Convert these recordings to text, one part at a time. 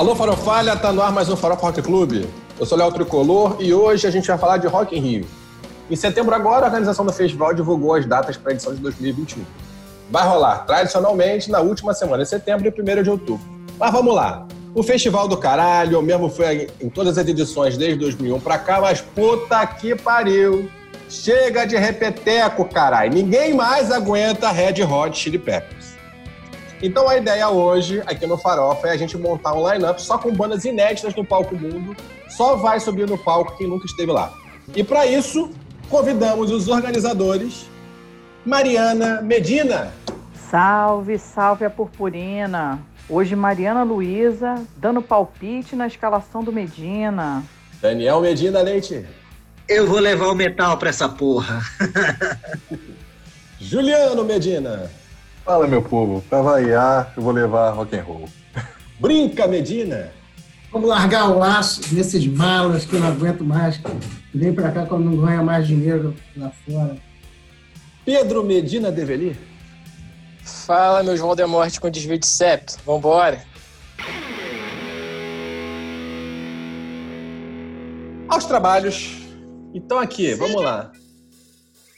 Alô, Farofalha, tá no ar mais um Farofa Rock Clube. Eu sou Léo Tricolor e hoje a gente vai falar de Rock in Rio. Em setembro agora, a organização do festival divulgou as datas para a edição de 2021. Vai rolar, tradicionalmente, na última semana de setembro e 1 de outubro. Mas vamos lá. O Festival do Caralho, eu mesmo fui em todas as edições desde 2001 pra cá, mas puta que pariu. Chega de repeteco, caralho. Ninguém mais aguenta Red Hot Chili Peppers. Então a ideia hoje, aqui no Farofa, é a gente montar um line-up só com bandas inéditas no palco mundo. Só vai subir no palco quem nunca esteve lá. E para isso, convidamos os organizadores, Mariana Medina. Salve, salve a purpurina. Hoje Mariana Luiza dando palpite na escalação do Medina. Daniel Medina Leite. Eu vou levar o metal pra essa porra. Juliano Medina. Fala, meu povo. Pra variar, eu vou levar rock and roll. Brinca Medina. Vamos largar o laço nesses malas que eu não aguento mais. Vem pra cá quando não ganha mais dinheiro lá fora. Pedro Medina Develi. Fala, meus Voldemort com desvio de septo. Vambora. Aos trabalhos. Então aqui, vamos lá.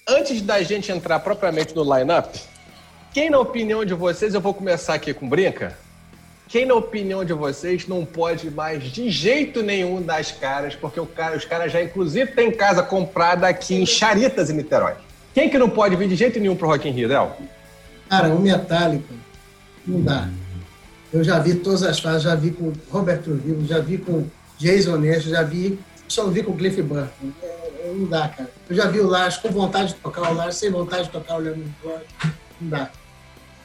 Antes da gente entrar propriamente no line-up, quem na opinião de vocês, eu vou começar aqui com Brinca, quem na opinião de vocês não pode mais de jeito nenhum dar as caras, porque cara, os caras já inclusive têm casa comprada aqui em Charitas, em Niterói. Quem que não pode vir de jeito nenhum pro Rock in Rio, Del? Cara, o Metallica, não dá. Eu já vi todas as fases, já vi com Roberto Trujillo, já vi com Jason Ness, já vi, só não vi com Cliff Burton. É, é, não dá, cara. Eu já vi o Lars com vontade de tocar o Lars, sem vontade de tocar o Leandro Não dá.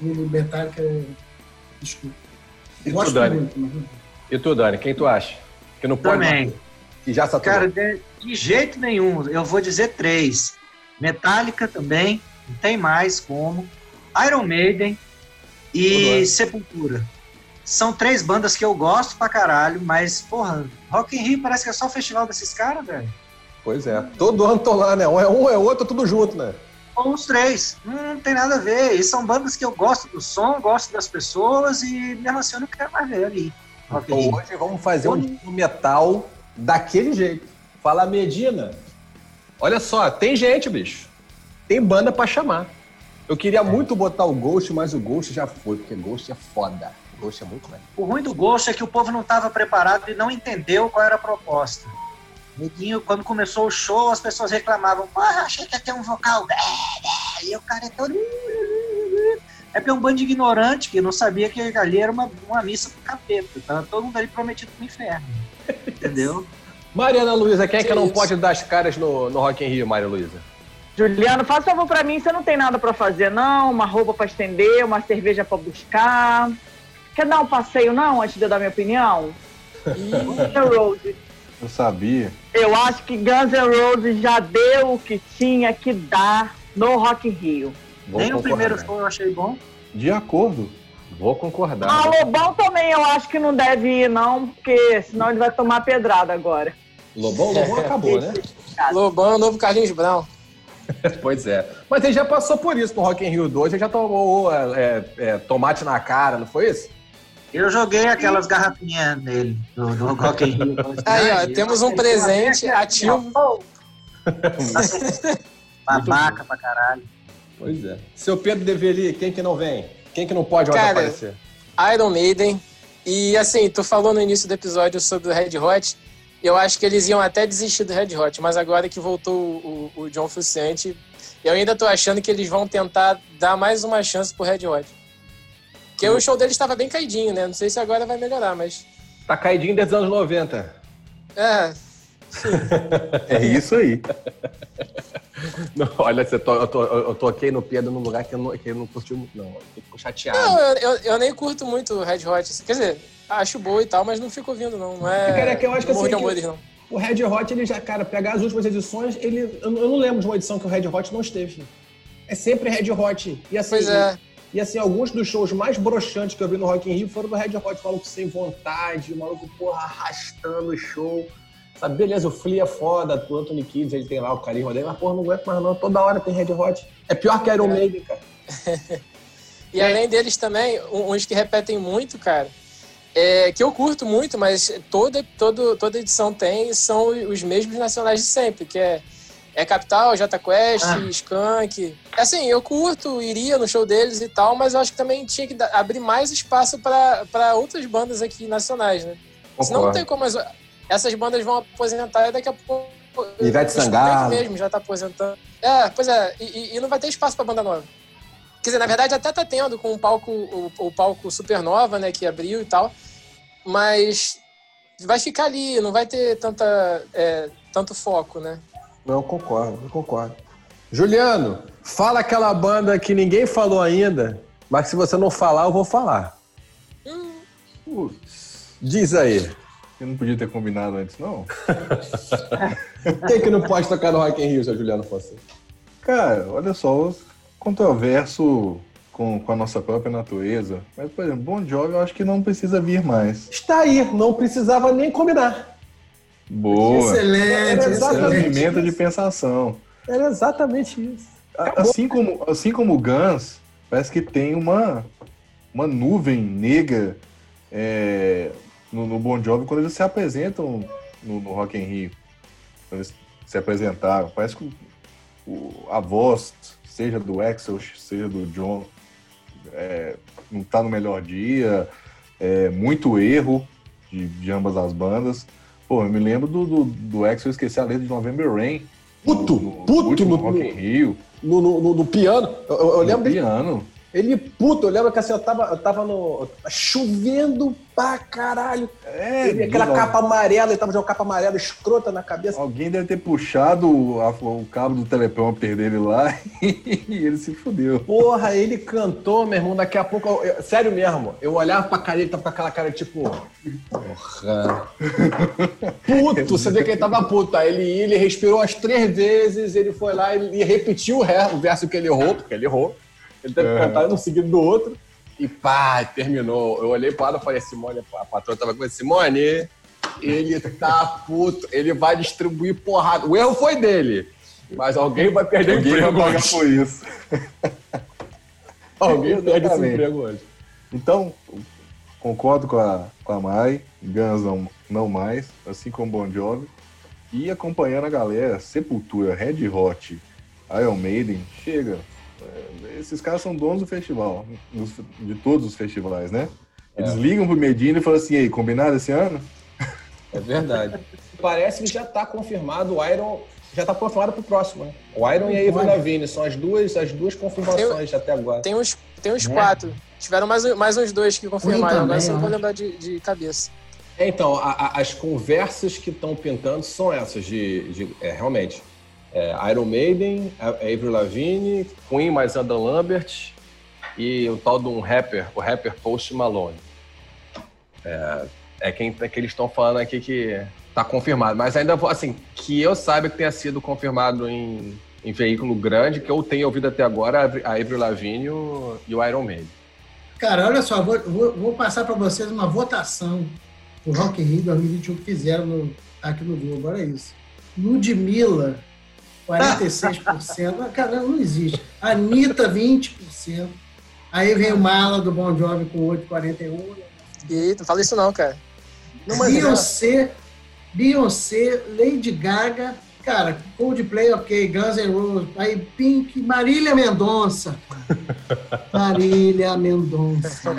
O Metallica, é... desculpa. E tu, Gosto Dani? muito, mas. E tu, Dani, quem tu acha? Que não pode Também. mais? E já saturou. Cara, de, de jeito nenhum. Eu vou dizer três. Metallica também, não tem mais como. Iron Maiden e. Sepultura. São três bandas que eu gosto pra caralho, mas, porra, Rock in Rio parece que é só o festival desses caras, velho. Pois é. Todo ano tô lá, né? Um é um, é outro, tudo junto, né? Ou os três. Não, não tem nada a ver. E são bandas que eu gosto do som, gosto das pessoas e mesmo assim eu não quero mais ver ali. Então hoje vamos fazer um metal daquele jeito. Fala Medina. Olha só, tem gente, bicho. Tem banda pra chamar. Eu queria muito botar o Ghost, mas o Ghost já foi, porque Ghost é foda. Ghost é muito legal. O ruim do Ghost é que o povo não estava preparado e não entendeu qual era a proposta. Neguinho, quando começou o show, as pessoas reclamavam, porra, achei que ia ter um vocal. E o cara é todo. É porque é um bando de ignorante que não sabia que ali era uma, uma missa pro capeta. Tava todo mundo ali prometido pro inferno. Entendeu? Mariana Luiza, quem é que Que não isso? pode dar as caras no, no Rock in Rio, Maria Luiza? Juliano, faz favor pra mim, você não tem nada pra fazer, não? Uma roupa pra estender, uma cerveja pra buscar. Quer dar um passeio, não, antes de eu dar minha opinião? Roses. Eu sabia. Eu acho que Guns N' Roses já deu o que tinha que dar no Rock in Rio. Vou Nem o concordar. primeiro show eu achei bom. De acordo. Vou concordar. A Lobão também eu acho que não deve ir, não, porque senão ele vai tomar pedrada agora. Lobão, Lobão acabou, né? Lobão é o novo Carlinhos Brown. Pois é. Mas ele já passou por isso no Rock in Rio 2, ele já tomou é, é, tomate na cara, não foi isso? Eu joguei aquelas garrafinhas nele, do, do Rock in Rio. Aí, ó, temos um presente ativo. Babaca pra caralho. Pois é. Seu Pedro Develi, quem que não vem? Quem que não pode Cara, aparecer? Iron Maiden. E assim, tu falou no início do episódio sobre o Red Hot. Eu acho que eles iam até desistir do Red Hot, mas agora que voltou o, o, o John Frusciante, eu ainda tô achando que eles vão tentar dar mais uma chance pro Red Hot. Porque o show deles estava bem caidinho, né? Não sei se agora vai melhorar, mas. Tá caidinho desde os anos 90. É, É isso aí. Não, olha, você to- eu, to- eu toquei no Pedro num lugar que eu não, que eu não curti muito, não. Eu fico chateado. Não, eu, eu, eu nem curto muito o Red Hot. Quer dizer, acho boa e tal, mas não fico ouvindo, não. Não é. Cara, é que eu acho que assim, de amor que- deles, não. O Red Hot, ele já, cara, pegar as últimas edições, ele. Eu, não- eu não lembro de uma edição que o Red Hot não esteve. É sempre Red Hot. E assim, Pois é. E assim, alguns dos shows mais broxantes que eu vi no Rock in Rio foram do Red Hot, maluco sem vontade, o maluco, porra, arrastando o show. Sabe, beleza, o Flea é foda, o Anthony Kidd, ele tem lá o carisma dele, mas porra, não aguento mais não, toda hora tem Red Hot. É pior que Iron Maiden, cara. E além deles também, uns que repetem muito, cara, é, que eu curto muito, mas toda, todo, toda edição tem, são os mesmos nacionais de sempre, que é, é Capital, Jota Quest, Ah. Skank. Assim, eu curto, iria no show deles e tal, mas eu acho que também tinha que dar- abrir mais espaço para outras bandas aqui nacionais, né? Senão não Concordo. tem como as, essas bandas vão aposentar e daqui a pouco. Ivete Sangalo. mesmo já tá aposentando. É, pois é, e, e- e não vai ter espaço para banda nova. Quer dizer, na verdade até tá tendo com o palco, o, o palco Supernova, né, que abriu e tal, mas vai ficar ali, não vai ter tanta, é, tanto foco, né? Não, concordo, eu concordo. Juliano, fala aquela banda que ninguém falou ainda, mas se você não falar, eu vou falar. Putz, Diz aí. eu não podia ter combinado antes, não? Quem que não pode tocar no Rock in Rio, seu Juliano Fonseca? Cara, olha só, controverso com, com a nossa própria natureza. Mas, por exemplo, Bon Jovi eu acho que não precisa vir mais. Está aí, não precisava nem combinar. Boa. Excelente, Era exatamente de pensação. Era exatamente isso. Assim como, assim como o Guns, parece que tem uma, uma nuvem negra é, no, no Bon Jovi quando eles se apresentam no, no Rock in Rio. Quando eles se apresentaram. Parece que o- o- a voz, seja do Axel, seja do John, é, não tá no melhor dia. É, muito erro de, de ambas as bandas. Pô, eu me lembro do, do, do Axel esquecer a letra de November Rain. Puto, no, no puto último no- Rock in Rio. No, no, no- no piano. Eu, eu- eu lembro no dele, piano. Ele puto. Eu lembro que assim, eu tava, eu tava no. chovendo pra caralho. É, Ele- aquela capa amarela, ele tava de uma capa amarela escrota na cabeça. Alguém deve ter puxado o, a- o cabo do teleprompter dele lá e ele se fudeu. Porra, ele cantou, meu irmão, daqui a pouco. eu- eu- sério mesmo, eu olhava pra cara, ele tava com aquela cara tipo. Porra. Puto, você vê que ele tava puto. Aí ele, ele respirou umas três vezes, ele foi lá e, e repetiu o, re- o verso que ele errou, porque ele errou. Ele teve que É. cantar um seguido do outro. E pá, terminou. Eu olhei pra ela e falei, Simone, a patroa tava com Simone, ele tá puto, ele vai distribuir porrada. O erro foi dele. Mas alguém vai perder Alguém vai emprego pagar hoje. por isso. Alguém perde esse emprego hoje. Então, concordo com a, com a Mai, Guns não, não mais, assim como Bon Jovi. E acompanhando a galera, Sepultura, Red Hot, Iron Maiden, chega. É, Esses caras são donos do festival, de todos os festivais, né? Eles É. ligam pro Medina e falam assim, aí, combinado esse ano? É verdade. Parece que já está confirmado o Iron. Já está confirmado pro próximo, né? O Iron e a Avril Lavigne são as duas, as duas confirmações até agora. Tem uns, tem uns Né? quatro. Tiveram mais, mais uns dois que confirmaram, agora só não eu vou lembrar de, de cabeça. É, então, a- a- as conversas que estão pintando são essas de, de- é, realmente, é, Iron Maiden, a- Avril Lavigne, Queen mais Adam Lambert e o tal de um rapper, o rapper Post Malone. É, é quem é que eles estão falando aqui que tá confirmado, mas ainda assim que eu saiba que tenha sido confirmado em, em veículo grande que eu tenho ouvido até agora a Avri- a Avril Lavigne e o, e o Iron Maiden. Cara, olha só, vou, vou, vou passar para vocês uma votação do Rock in Rio 2021 que fizeram no, aqui no Globo. Olha isso. Ludmilla, 46%. Ah, Cara, não existe. Anitta, 20%. Aí vem o Mala do Bon Jovi com 8,41%. E não fala isso não, cara. Não, Beyoncé, Beyoncé, Lady Gaga, cara, Coldplay, ok, Guns N' Roses, aí Pink, Marília Mendonça. Marília Mendonça.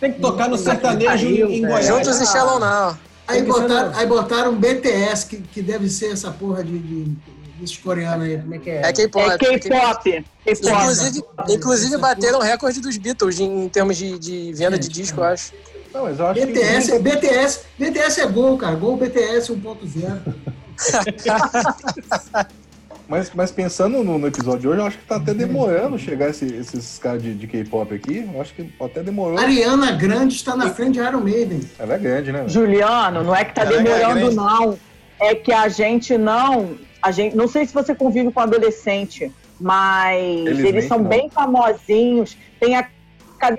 tem que tocar no sertanejo em. Goiás. Juntos e Shallow Now. Aí botaram, não. aí botaram um BTS, que, que deve ser essa porra de, de, desses coreanos aí, como é que é? É K-pop. É K-pop. K-pop. Inclusive, inclusive bateram recorde dos Beatles em termos de, de venda de disco, eu acho. Não, mas eu acho BTS, que... BTS, BTS é gol, cara. Gol BTS 1.0. Mas, mas pensando no, no episódio de hoje, eu acho que tá até demorando chegar esse- esses caras de, de K-pop aqui. Eu acho que até demorou. Ariana Grande está na frente de Iron Maiden. Ela é grande, né? velho? Juliano, não é que tá Caraca, demorando, grande. não. É que a gente não. A gente, não sei se você convive com adolescente, mas Felizmente, eles são não. bem famosinhos. Tem, a,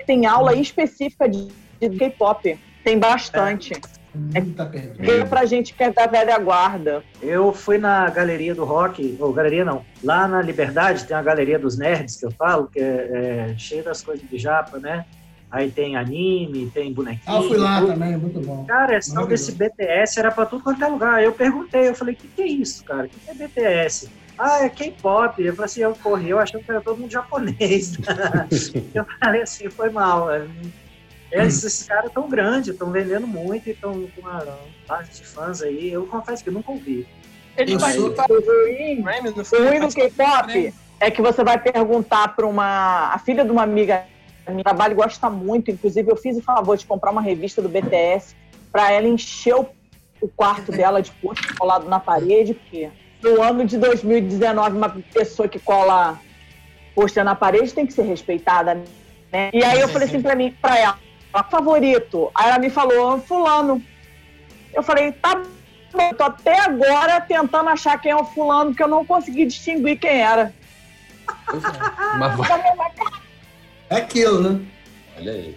tem aula específica de, de K-pop. Tem bastante. Hum, tá perdido. É pra gente que é da velha guarda. Eu fui na galeria do rock, ou galeria não, lá na Liberdade tem a galeria dos nerds que eu falo, que é, é cheia das coisas de japa, né? Aí tem anime, tem bonequinho. Ah, eu fui lá tudo. também, muito bom. Cara, esse tal Maravilhoso. desse BTS era pra tudo quanto é lugar. Aí eu perguntei, eu falei, o que, que é isso, cara? O que, que é BTS? Ah, é K-pop. Eu falei assim, eu corri, eu achando que era todo mundo japonês. eu falei assim, foi mal. é, Esses, esses caras tão grandes, estão vendendo muito e estão com uma base de fãs aí. Eu confesso que eu nunca ouvi. O ruim, o foi? ruim do K-pop é que você vai perguntar para uma. A filha de uma amiga minha trabalho gosta muito. Inclusive, eu fiz o favor de comprar uma revista do BTS para ela encher o, o quarto dela de pôster colado na parede, porque no ano de 2019, uma pessoa que cola pôster na parede tem que ser respeitada, né? E aí eu falei assim para mim, para ela, favorito. Aí ela me falou, fulano. Eu falei, tá bom, eu tô até agora tentando achar quem é o fulano, porque eu não consegui distinguir quem era. Mas, É aquilo, né? olha aí.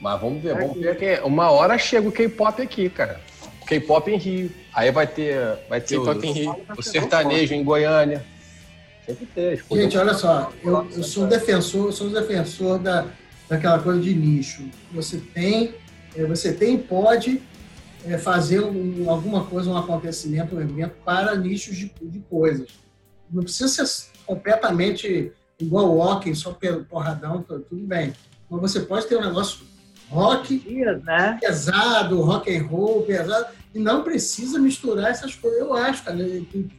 Mas vamos ver, vamos ver que uma hora chega o K-pop aqui, cara. K-pop em Rio. Aí vai ter, vai ter o, K-pop em Rio. o sertanejo em Goiânia. Sempre tem. Gente, olha só, eu, eu sou defensor, eu sou defensor da, daquela coisa de nicho. Você tem, eh, você tem e pode eh, fazer um- alguma coisa, um acontecimento, um evento para nichos de, de coisas. Não precisa ser completamente igual o walking, só pelo porradão, tá tudo bem. Mas você pode ter um negócio rock Dias, né? pesado, rock and roll pesado, e não precisa misturar essas coisas. Eu acho, cara,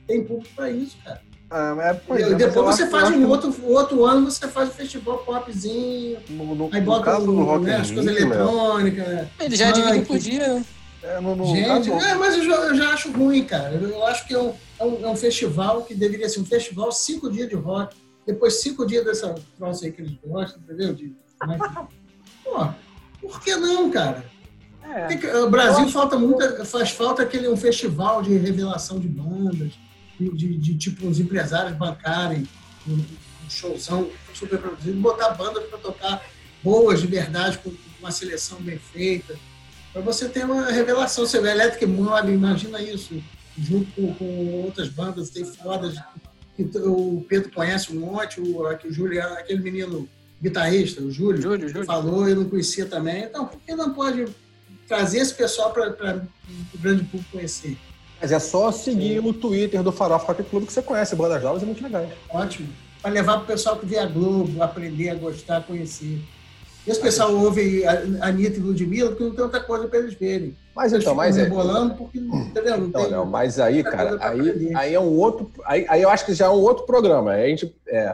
tem público para isso, cara. Ah, é, pois E é, depois você faz um que outro, outro ano, você faz o festival popzinho, No, no, aí no bota caso do o- Rock né, as coisas Léo, eletrônicas. Ele já Funk. por dia, né? é, no, no Gente, caso, é, mas eu já, eu já acho ruim, cara. Eu, eu acho que é um, é, um, é um festival que deveria ser um festival cinco dias de rock, depois cinco dias dessa troça aí que eles gostam, entendeu? De, né? Pô, por que não, cara? É. Tem que- o Brasil falta muita, faz falta aquele um festival de revelação de bandas, de, de- de, tipo os empresários bancarem um, um showzão super produzido, botar bandas para tocar boas de verdade, com uma seleção bem feita, para você ter uma revelação. Você vê Electric Mole, imagina isso, junto com, com outras bandas, tem fodas, que o Pedro conhece um monte, o, aqui, o Juliano, aquele menino guitarrista, o Júlio, Júlio, Júlio. falou, eu não conhecia também. Então, por que não pode trazer esse pessoal para o grande público conhecer? Mas é só seguir no Twitter do Farofa Rock Club que você conhece bandas novas e muito legais. Ótimo. Para levar para o pessoal que vê a Globo, aprender a gostar, a conhecer. Esse pessoal ouve a a Anitta e Ludmilla porque não tem outra coisa para eles verem. Mas então, mas é. porque, entendeu? Não Então, tem... Léo, mas aí, cara, aí, aí é um outro. Aí, aí eu acho que já é um outro programa. A gente é,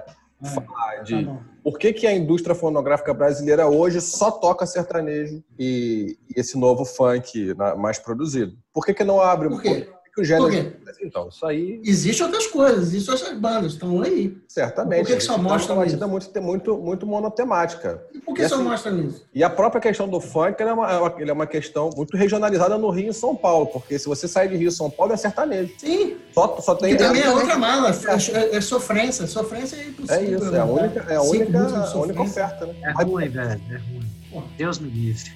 Ah, falar tá de bom. por que, que a indústria fonográfica brasileira hoje só toca sertanejo e, e esse novo funk na- mais produzido. Por que, que não abre? Por quê? Por que o gênero. Por quê? Então, isso aí, Existem outras coisas, existem outras bandas, estão aí. certamente. Por que que a gente só tá mostra numa isso? batida muito, muito, muito monotemática. E por que E só assim- mostra isso? E a própria questão do funk é, uma, é uma- ele é uma questão muito regionalizada no Rio e São Paulo, porque se você sair de Rio e São Paulo é sertanejo. Sim, Só, só tem. e também é outra mala, é, é sofrência. Sofrência é impossível. É isso, é a né? única, é a única, a única oferta, né? É ruim, velho. É ruim. Deus me livre.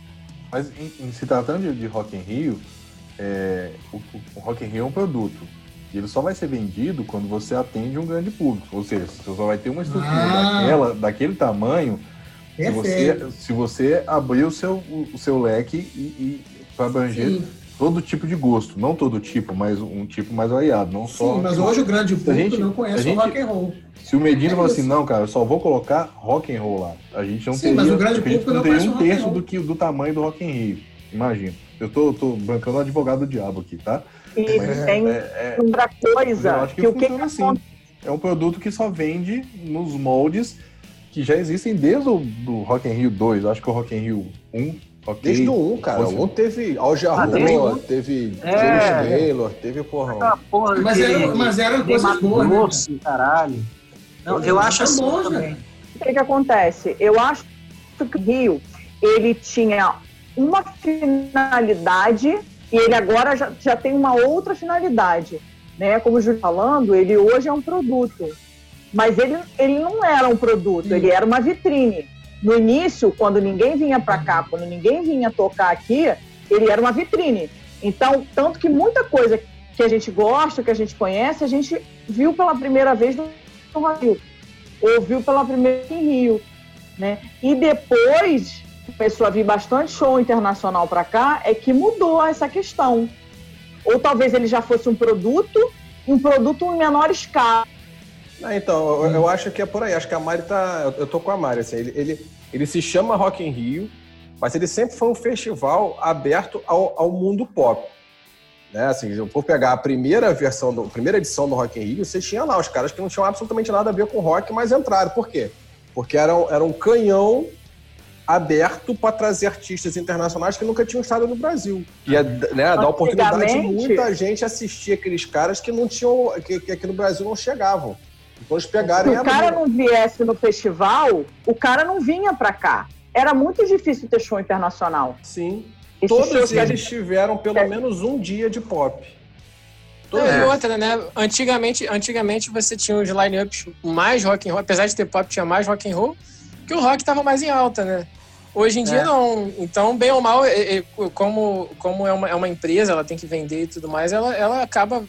Mas em, em se tratando de, de Rock in Rio, é, o, o- Rock in Rio é um produto. E ele só vai ser vendido quando você atende um grande público. Ou seja, você só vai ter uma estrutura Ah. daquela, daquele tamanho se você, se você abrir o seu, o, seu leque e, e para abranger Sim, todo tipo de gosto. Não todo tipo, mas um tipo mais variado. Não só. sim, mas hoje o grande público gente- não conhece gente- o rock and roll. Se o Medina É falar assim, não, cara, eu só vou colocar rock and roll lá. A gente não Sim, teria, mas o grande público não teria um terço do, que, do tamanho do Rock in Rio. Imagina. Eu tô, tô bancando o advogado do diabo aqui, tá? E tem É, é, outra eu coisa, acho que, que o que funciona assim. É um produto que só vende nos moldes que já existem desde o do Rock in Rio 2. Eu acho que o Rock in Rio 1, ok. Desde o 1, cara. O 1 teve Al Ah, Jarreau, um? teve É. James Taylor, teve, porra. Aquela porra Mas, de- era, mas eram de coisas boas, né? Grosso, caralho. Não, eu acho Tá assim bom, também. né? O que, que acontece? Eu acho que o Rio ele tinha uma finalidade e ele agora já, já tem uma outra finalidade. Né? Como o Júlio falando, ele hoje é um produto. Mas ele, ele não era um produto, ele era uma vitrine. No início, quando ninguém vinha para cá, quando ninguém vinha tocar aqui, ele era uma vitrine. Então, tanto que muita coisa que a gente gosta, que a gente conhece, a gente viu pela primeira vez no Rio ouviu pela primeira vez em Rio, né? E depois começou a vir bastante show internacional para cá, é que mudou essa questão. Ou talvez ele já fosse um produto, um produto em menor escala. Ah, então, eu, eu, acho que é por aí. Acho que a Mari tá. Eu tô com a Mari, assim. Ele, ele, ele se chama Rock in Rio, mas ele sempre foi um festival aberto ao, ao mundo pop. Né? Assim, eu for pegar a primeira versão, do, a primeira edição do Rock in Rio, você tinha lá os caras que não tinham absolutamente nada a ver com rock, mas entraram. Por quê? Porque era, era um canhão aberto para trazer artistas internacionais que nunca tinham estado no Brasil. E é, né, dá oportunidade de muita gente assistir aqueles caras que não tinham, que, que aqui no Brasil não chegavam. Então eles pegaram Se o cara não viesse no festival, o cara não vinha para cá. Era muito difícil ter show internacional. Sim. Esse Todos eles tiveram pelo é. menos um dia de pop. Não, e outra, né? Antigamente, antigamente você tinha os line-ups mais rock and roll, apesar de ter pop, tinha mais rock and roll, que o rock estava mais em alta, né? Hoje em dia é. não. Então, bem ou mal, como, como é, uma, é uma empresa, ela tem que vender e tudo mais, ela, ela acaba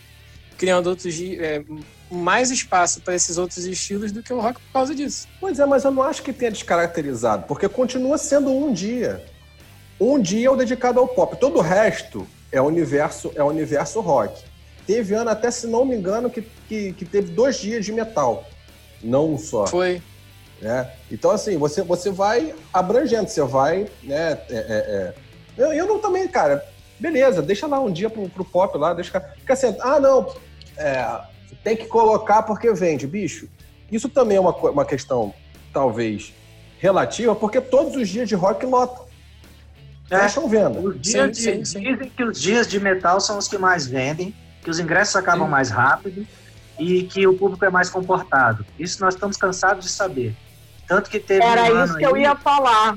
criando outros é, mais espaço para esses outros estilos do que o rock por causa disso. Pois é, mas eu não acho que tenha descaracterizado, porque continua sendo um dia. Um dia é o dedicado ao pop. Todo o resto é o universo, é o universo rock. Teve ano, até se não me engano, que, que, que teve dois dias de metal. Não um só. Foi. Né? Então, assim, você, você vai abrangendo, você vai. Né, é, é, é. Eu, eu não também, cara, beleza, deixa lá um dia pro, pro pop lá, deixa. Fica assim, ah, não, é, tem que colocar porque vende, bicho. Isso também é uma, uma questão, talvez, relativa, porque todos os dias de rock lotam. É, Fecham venda. Os dias sim, de, sim, sim. Dizem que os dias de metal são os que mais vendem, que os ingressos acabam mais rápido e que o público é mais comportado. Isso nós estamos cansados de saber. Tanto que teve Era um isso que aí, eu ia falar.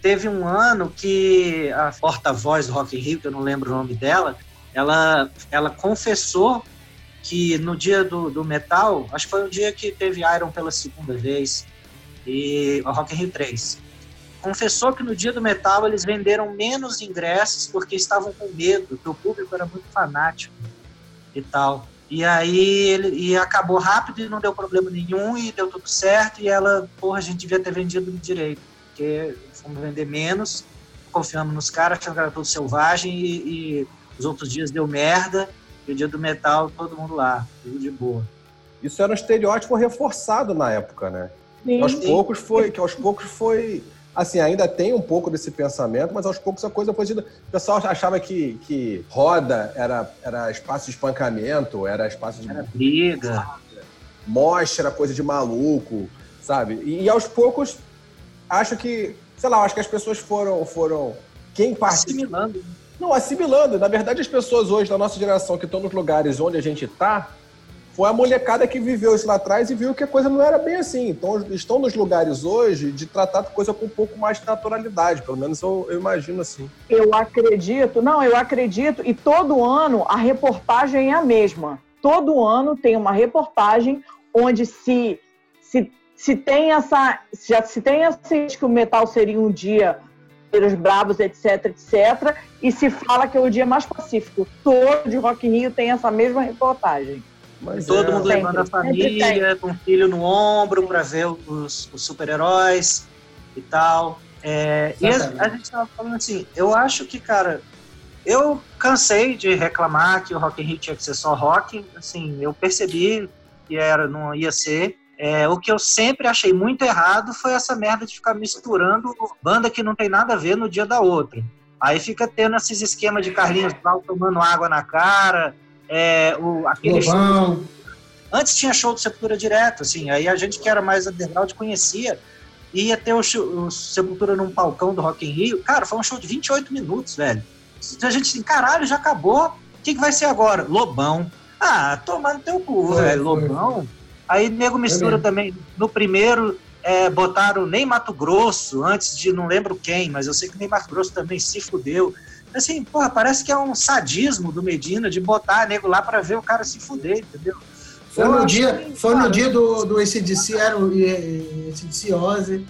Teve um ano que a porta-voz do Rock in Rio, que eu não lembro o nome dela, ela, ela confessou que no dia do, do metal, acho que foi o dia que teve Iron pela segunda vez, e o Rock in Rio 3. Confessou que no dia do metal eles venderam menos ingressos porque estavam com medo, que o público era muito fanático e tal. E aí ele e acabou rápido e não deu problema nenhum e deu tudo certo. E ela, porra, a gente devia ter vendido direito, porque fomos vender menos, confiamos nos caras, achando que era tudo selvagem e, e os outros dias deu merda. E o dia do metal, todo mundo lá, tudo de boa. Isso era um estereótipo reforçado na época, né? Sim, aos poucos foi, que aos poucos foi assim, ainda tem um pouco desse pensamento, mas aos poucos a coisa foi... O pessoal achava que, que roda era, era espaço de espancamento, era espaço de... Era briga. Mostra coisa de maluco, sabe? E, e, aos poucos, acho que, sei lá, acho que as pessoas foram... foram quem participa... Assimilando. Não, assimilando. Na verdade, as pessoas hoje, da nossa geração, que estão nos lugares onde a gente está, foi a molecada que viveu isso lá atrás e viu que a coisa não era bem assim. Então, estão nos lugares hoje de tratar a coisa com um pouco mais de naturalidade, pelo menos eu, eu, imagino assim. Eu acredito, não, eu acredito, e todo ano a reportagem é a mesma. Todo ano tem uma reportagem onde se, se, se tem essa. Já se tem assim que o metal seria um dia os bravos, etc, etc, e se fala que é o dia mais pacífico. Todo de Rock Rio tem essa mesma reportagem. Mas Todo é, mundo sempre, levando a família, com o filho no ombro para ver os, os super-heróis e tal. É, e a, a gente estava falando assim, eu acho que, cara, eu cansei de reclamar que o Rock in Rio tinha que ser só rock. Assim, eu percebi que era, não ia ser. É, o que eu sempre achei muito errado foi essa merda de ficar misturando banda que não tem nada a ver no dia da outra. Aí fica tendo esses esquemas de Carlinhos Brown tomando água na cara, é, o, aquele show, Antes tinha show do Sepultura direto, assim, aí a gente que era mais underground conhecia, ia ter o, o Sepultura num palcão do Rock in Rio. Cara, foi um show de 28 minutos, velho. A gente assim, caralho, já acabou. O que, que vai ser agora? Lobão. Ah, tomando teu cu, foi, velho. Foi, Lobão. Aí nego mistura também. No primeiro, é, botaram nem Mato Grosso, antes de não lembro quem, mas eu sei que nem Mato Grosso também se fudeu. Assim, porra, parece que é um sadismo do Medina de botar nego lá para ver o cara se fuder, entendeu? Foi no, dia, foi no dia do, do ACDC, era o ACDC Ozzy.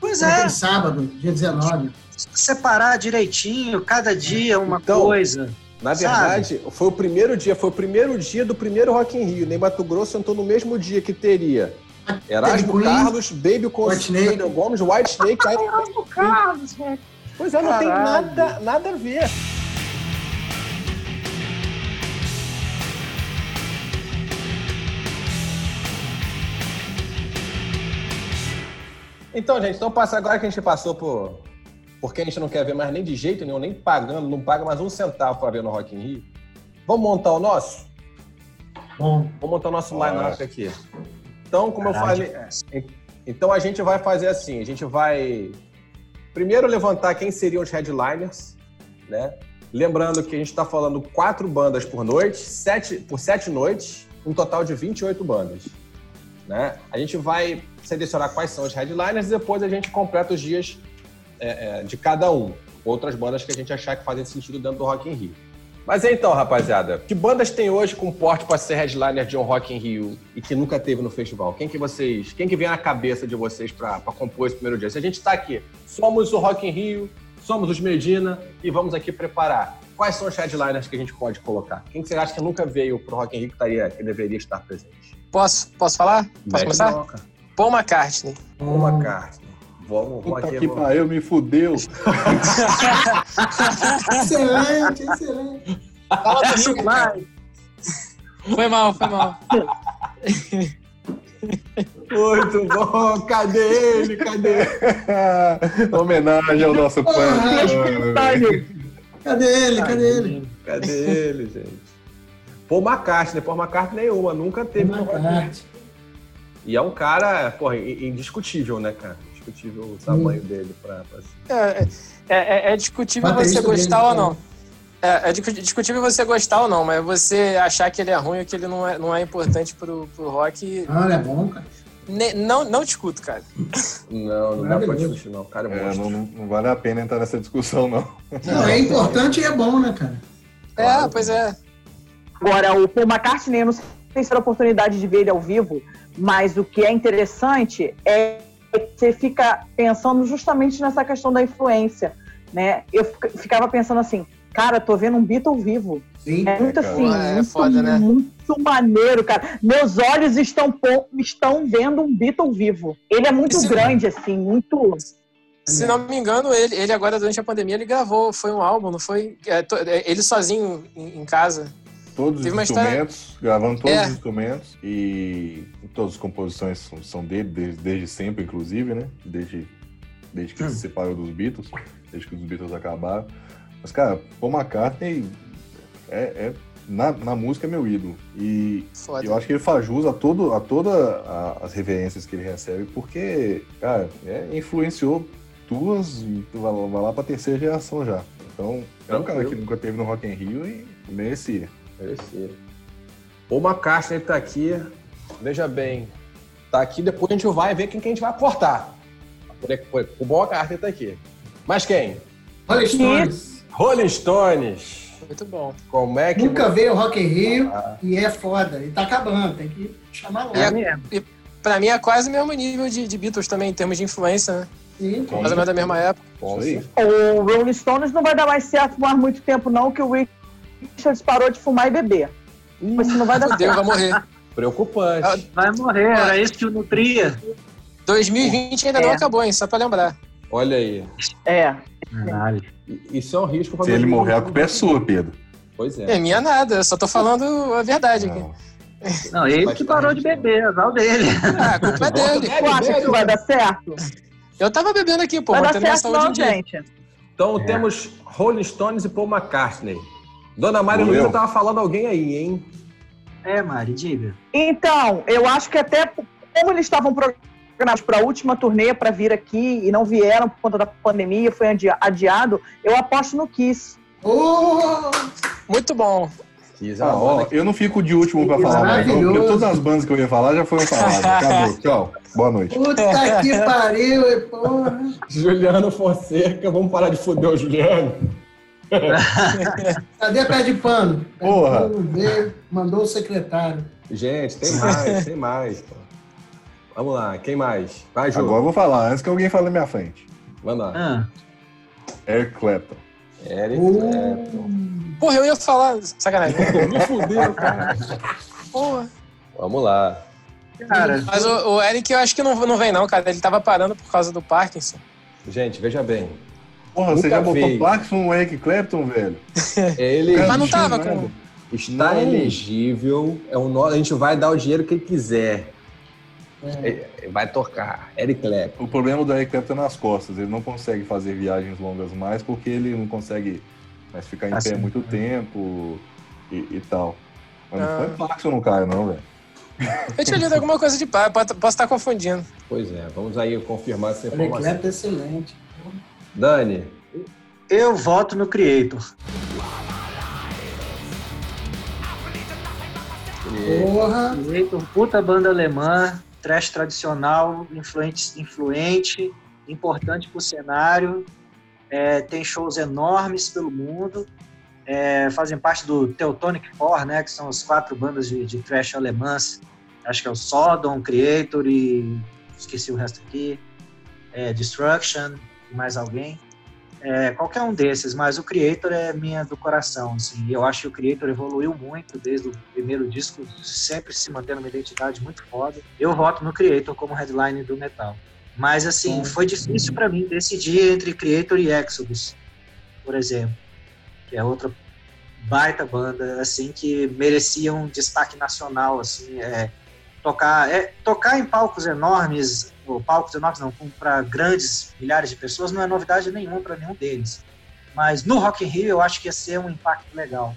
Pois é. sábado, dia 19. Separar direitinho, cada dia uma então, coisa. Na verdade, sabe? foi o primeiro dia, foi o primeiro dia do primeiro Rock in Rio. Nem Mato Grosso entrou no mesmo dia que teria Erasmo Carlos, Baby. Wendel Gomes, White Snake. aí- Carlos, velho. Pois é, não tem Caralho. nada, nada a ver. Então, gente, então passa agora que a gente passou por porque a gente não quer ver mais nem de jeito nenhum, nem pagando, não paga mais um centavo para ver no Rock in Rio. Vamos montar o nosso? Bom, Vamos montar o nosso line-up aqui. Então, como eu Caralho, falei, então a gente vai fazer assim, a gente vai primeiro levantar quem seriam os headliners, né? Lembrando que a gente está falando quatro bandas por noite, sete, por sete noites, um total de 28 bandas. Né? A gente vai selecionar quais são os headliners e depois a gente completa os dias é, é, de cada um. Outras bandas que a gente achar que fazem sentido dentro do Rock in Rio. Mas então, rapaziada, que bandas tem hoje com porte para ser headliner de um Rock in Rio e que nunca teve no festival? Quem que vocês, quem que vem na cabeça de vocês para compor esse primeiro dia? Se a gente está aqui, somos o Rock in Rio, somos os Medina e vamos aqui preparar. Quais são os headliners que a gente pode colocar? Quem que você acha que nunca veio pro Rock in Rio que, estaria, que deveria estar presente? Posso, posso falar? Posso Mete começar? Paul McCartney. Paul McCartney. Vamos, Puta aqui. que vamos. pariu, me fudeu. excelente, excelente. Fala vai. Foi mal, foi mal. Muito bom. Cadê ele? Cadê? Homenagem ao nosso pai. Cadê ele? Cadê ele? Cadê ele, gente? Paul McCartney. Paul McCartney nenhuma. Nunca teve. E é um cara, porra, indiscutível, né, cara? Indiscutível o tamanho dele pra, pra... É, é, é- é discutível Baterista você gostar dele, ou não. É, é discu- discutível você gostar ou não, mas você achar que ele é ruim ou que ele não é, não é importante pro, pro rock, Ah, ele é bom, cara. ne- não, não discuto, cara. Não, não dá pra discutir, não. O cara é É, não, não vale a pena entrar nessa discussão, não. Não, é importante e é bom, né, cara? É, pois é. Agora, o Paul McCartney, eu não sei se era a oportunidade de ver ele ao vivo, mas o que é interessante é você fica pensando justamente nessa questão da influência, né? Eu fic- ficava pensando assim, cara, tô vendo um Beatle vivo. Sim. É muito assim, É muito, foda, né? muito maneiro, cara. Meus olhos estão, estão vendo um Beatle vivo. Ele é muito Esse- grande, assim, muito... Se não me engano, ele, ele agora, durante a pandemia, ele gravou, foi um álbum, não foi? É, é, ele sozinho em, em casa. Todos os Teve história- instrumentos, gravando todos É. os instrumentos e todas as composições são, são dele, desde, desde sempre, inclusive, né? Desde, desde que ele se separou dos Beatles, desde que os Beatles acabaram. Mas, cara, Paul McCartney é, é- na, na música é meu ídolo. E Foda. eu acho que ele faz jus a, todo, a todas as reverências que ele recebe, porque, cara, é, influenciou duas, e vai lá- vai lá pra terceira geração já. Então, é um cara que nunca teve no Rock in Rio e merecia. Merecia. O McCartney tá aqui. Veja bem. Tá aqui, depois a gente vai ver quem que a gente vai cortar. O Paul McCartney tá aqui. Mas quem? Rolling Stones. Rolling Stones. Muito bom. Como é que... Nunca veio o Rock in Rio Ah. e é foda. E tá acabando, tem que chamar logo. É. mesmo. Pra mim é quase o mesmo nível de, de Beatles também, em termos de influência, né? Sim, Mais ou menos da mesma época. Bom. O Rolling Stones não vai dar mais certo por muito tempo, não, que o Richard parou de fumar e beber. Mas isso não vai dar certo. vai morrer. Preocupante. Vai morrer, era isso que o nutria. 2020 ainda não É. acabou, hein? Só pra lembrar. Olha aí. É. Caralho. Isso é um risco pra Se ele 2020. morrer, a culpa é sua, Pedro. Pois É é. minha nada, eu só tô falando a verdade aqui. Não. Não, ele que parou de beber, azar dele. Ah, a culpa é dele. Tu acha que vai dar certo? Eu tava bebendo aqui, pô, vai dar certo não, gente. Então É. temos Rolling Stones e Paul McCartney. Dona Maria Doeu. Luísa tava falando alguém aí, hein? É, Mari, diga. Então, eu acho que até como eles estavam programados para a última turnê para vir aqui e não vieram por conta da pandemia, foi adia- adiado, eu aposto no Kiss. Oh, Muito bom. É Ah, ó, eu não fico de último pra falar mais, não, porque Maravilhoso. todas as bandas que eu ia falar já foram faladas. Acabou. Tchau. Boa noite. puta que pariu, e porra. Juliano Fonseca, vamos parar de foder o Juliano. Cadê pé de pano? Pé de Porra. pano veio, mandou o secretário. Gente, tem mais, tem mais. pô. Vamos lá, quem mais? Vai, Ju. Agora eu vou falar, antes que alguém fale na minha frente. Manda lá. Ah, Eric Clapton. Eric Oh. Clapton. Porra, eu ia falar. Sacanagem. Me fudeu, cara. Porra. Vamos lá. Cara, Mas o, o Eric eu acho que não, não vem, não, cara. Ele tava parando por causa do Parkinson. Gente, veja bem. Porra, você já botou vi. Parkinson no Eric Clapton, velho? Ele Mas não tava com. está Não. elegível. É um nó- a gente vai dar o dinheiro que ele quiser. É, Vai tocar. Eric Clapton. O problema do Eric Clapton é nas costas. Ele não consegue fazer viagens longas mais porque ele não consegue mais ficar em Ah, pé muito tempo e, e tal. Mas não Ah. foi Parkinson no cara, não, velho. Eu tinha lido alguma coisa de pai, posso estar confundindo. Pois é, vamos aí confirmar essa Eric informação. Clapton é excelente. Dani, eu voto no Creator. Porra. Creator, puta banda alemã, trash tradicional, influente, influente importante pro cenário. É, tem shows enormes pelo mundo. É, fazem parte do Teutonic Four, né, que são as quatro bandas de, de trash alemãs. Acho que é o Sodom, Creator e esqueci o resto aqui. É, Destruction mais alguém. É, qualquer um desses, mas o Creator é minha do coração. Assim, eu acho que o Creator evoluiu muito desde o primeiro disco, sempre se mantendo uma identidade muito foda. Eu voto no Creator como headline do metal. Mas assim, foi difícil para mim decidir entre Creator e Exodus, por exemplo, que é outra baita banda assim que merecia um destaque nacional assim, é, tocar é, tocar em palcos enormes, palcos enormes não, para grandes milhares de pessoas não é novidade nenhuma para nenhum deles. Mas no Rock in Rio eu acho que ia ser um impacto legal.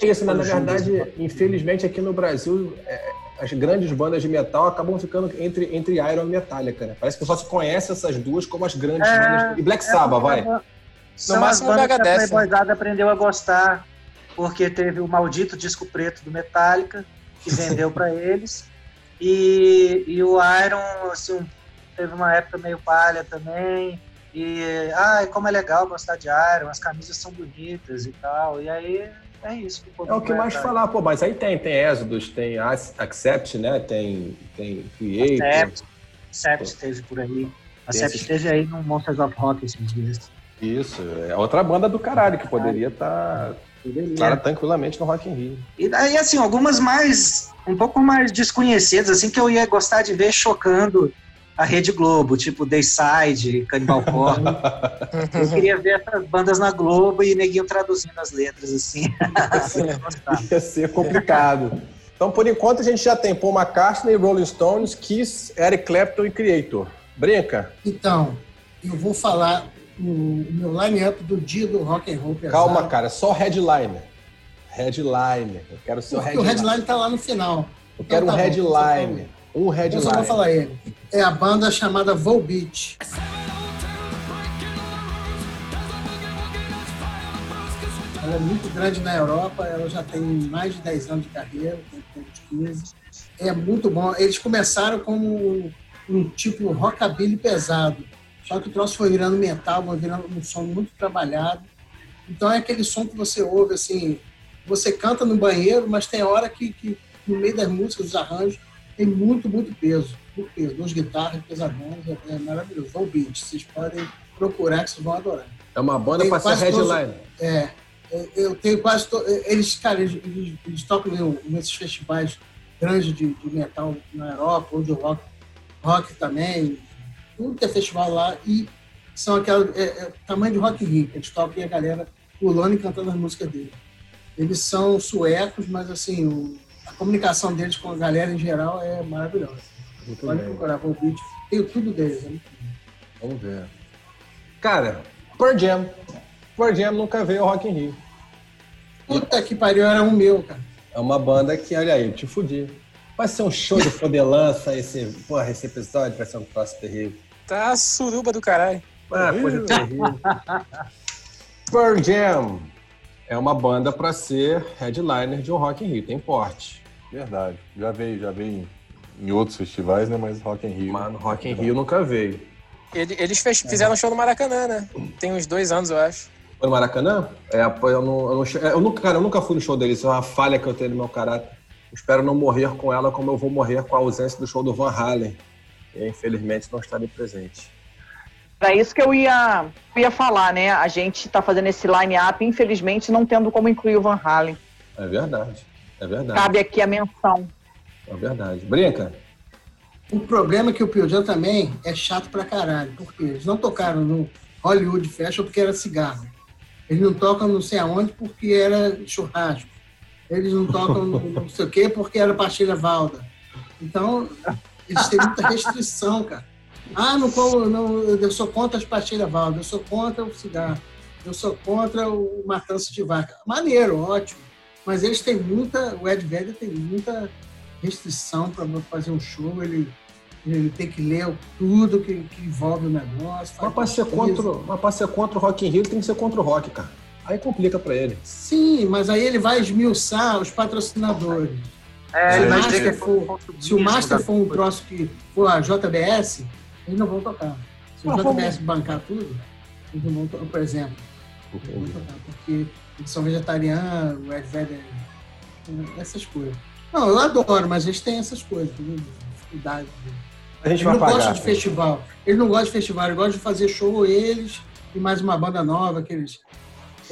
É isso, mas na verdade, infelizmente aqui no Brasil, é, as grandes bandas de metal acabam ficando entre, entre Iron e Metallica, né? Parece que só se conhece essas duas como as grandes É, bandas. E Black Sabbath, vai. São No as máximo, bandas que a né? Playboyzada aprendeu a gostar, porque teve o maldito disco preto do Metallica, que vendeu para eles, e, e o Iron, assim, teve uma época meio palha também, e, ai, como é legal gostar de Iron, as camisas são bonitas e tal, e aí é isso. povo É o que mais atrás. falar, pô, mas aí tem, tem Exodus, tem Ac- Accept, né? Tem, tem Creator. Sept, Sept teve por aí. A Tem Sept esses- teve aí no Monsters of Rock esses dias. Isso, é outra banda do caralho que poderia estar Poderia. tá tranquilamente no Rock in Rio. E daí, assim, algumas mais, um pouco mais desconhecidas, assim, que eu ia gostar de ver chocando a Rede Globo, tipo Dayside, Cannibal Corpse. eu queria ver essas bandas na Globo e neguinho traduzindo as letras, assim. Ia ser complicado. Então, por enquanto, a gente já tem Paul McCartney, Rolling Stones, Kiss, Eric Clapton e Creator. Brinca? Então, eu vou falar o, meu line-up do dia do rock and roll pesado. Calma, cara, só headliner. Headliner. Eu quero ser o Porque o headliner. headline tá lá no final. Eu quero um Então tá bom, headline. Um Eu só vou falar ele. É a banda chamada Volbeat. Ela é muito grande na Europa, ela já tem mais de 10 anos de carreira, tem tem uns 15. É muito bom. Eles começaram como um tipo rockabilly pesado. Só que o troço foi virando metal, foi virando um som muito trabalhado. Então é aquele som que você ouve assim, você canta no banheiro, mas tem hora que, que no meio das músicas, dos arranjos, tem muito, muito peso. Muito peso. Duas guitarras pesadões, é, é maravilhoso. Volbeat, vocês podem procurar que vocês vão adorar. É uma banda pra ser quase todos- headline. É, é, eu tenho quase. To... Eles, cara, eles, eles, eles tocam nesses festivais grandes de, de metal na Europa, ou de rock, rock também. Tudo que é festival lá. E são aquela. É, é, tamanho de rock Rio, que eles tocam e a galera pulando e cantando as músicas deles. Eles são suecos, mas assim, o- a comunicação deles com a galera em geral é maravilhosa. Muito Pode bem. procurar Volbeat. Tenho tudo deles. Né? Vamos ver. Cara, Pearl Jam. Pearl Jam nunca veio ao Rock in Rio. Puta que pariu, era um meu, cara. É uma banda que, olha aí, eu te fudi. Vai ser um show de fodelança esse, porra, esse episódio vai ser um troço terrível. Tá suruba do caralho. Ah, coisa terrível. Pearl Jam é uma banda pra ser headliner de um Rock in Rio, tem porte. Verdade. Já veio, já veio em, outros festivais, né? Mas Rock in Rio. Mas no Rock in Rio nunca veio. Ele- Eles fez- fizeram um show no Maracanã, né? Tem uns dois anos, eu acho. Foi no Maracanã? É, pô, eu, não, eu, não, eu nunca, cara, eu nunca fui no show deles, isso é uma falha que eu tenho no meu caráter. Espero não morrer com ela como eu vou morrer com a ausência do show do Van Halen. E, infelizmente não estarei presente. Era isso que eu ia, eu ia falar, né? A gente tá fazendo esse line-up, infelizmente, não tendo como incluir o Van Halen. É verdade. É verdade. Cabe aqui a menção. É verdade. Brinca? O problema é que o Pearl Jam também é chato pra caralho, porque eles não tocaram no Hollywood Festival porque era cigarro. Eles não tocam não sei aonde porque era churrasco. Eles não tocam não sei o quê porque era pastilha Valda. Então, eles têm muita restrição, cara. Ah, não, como, não, eu sou contra as pastilhas Valda, eu sou contra o cigarro, eu sou contra o matança de vaca. Maneiro, ótimo. Mas eles têm muita, o Ed Vedder tem muita restrição para fazer um show, ele, ele tem que ler tudo que, que envolve o negócio. Mas pra, ser contra, mas ser contra o Rock in Rio, tem que ser contra o rock, cara. Aí complica pra ele. Sim, mas aí ele vai esmiuçar os patrocinadores. É, se, o Master for, se o Master for um troço que for a JBS, eles não vão tocar. Se o JBS bancar tudo, eles não vão tocar, por exemplo. Eles não vão tocar, porque eles são vegetarianos, o Ed Vedder, essas coisas. Não, eu adoro, mas eles têm essas coisas? Dificuldade. A gente Eles não pagar. gostam de festival. Eles não gostam de festival, eles gostam de fazer show eles e mais uma banda nova que eles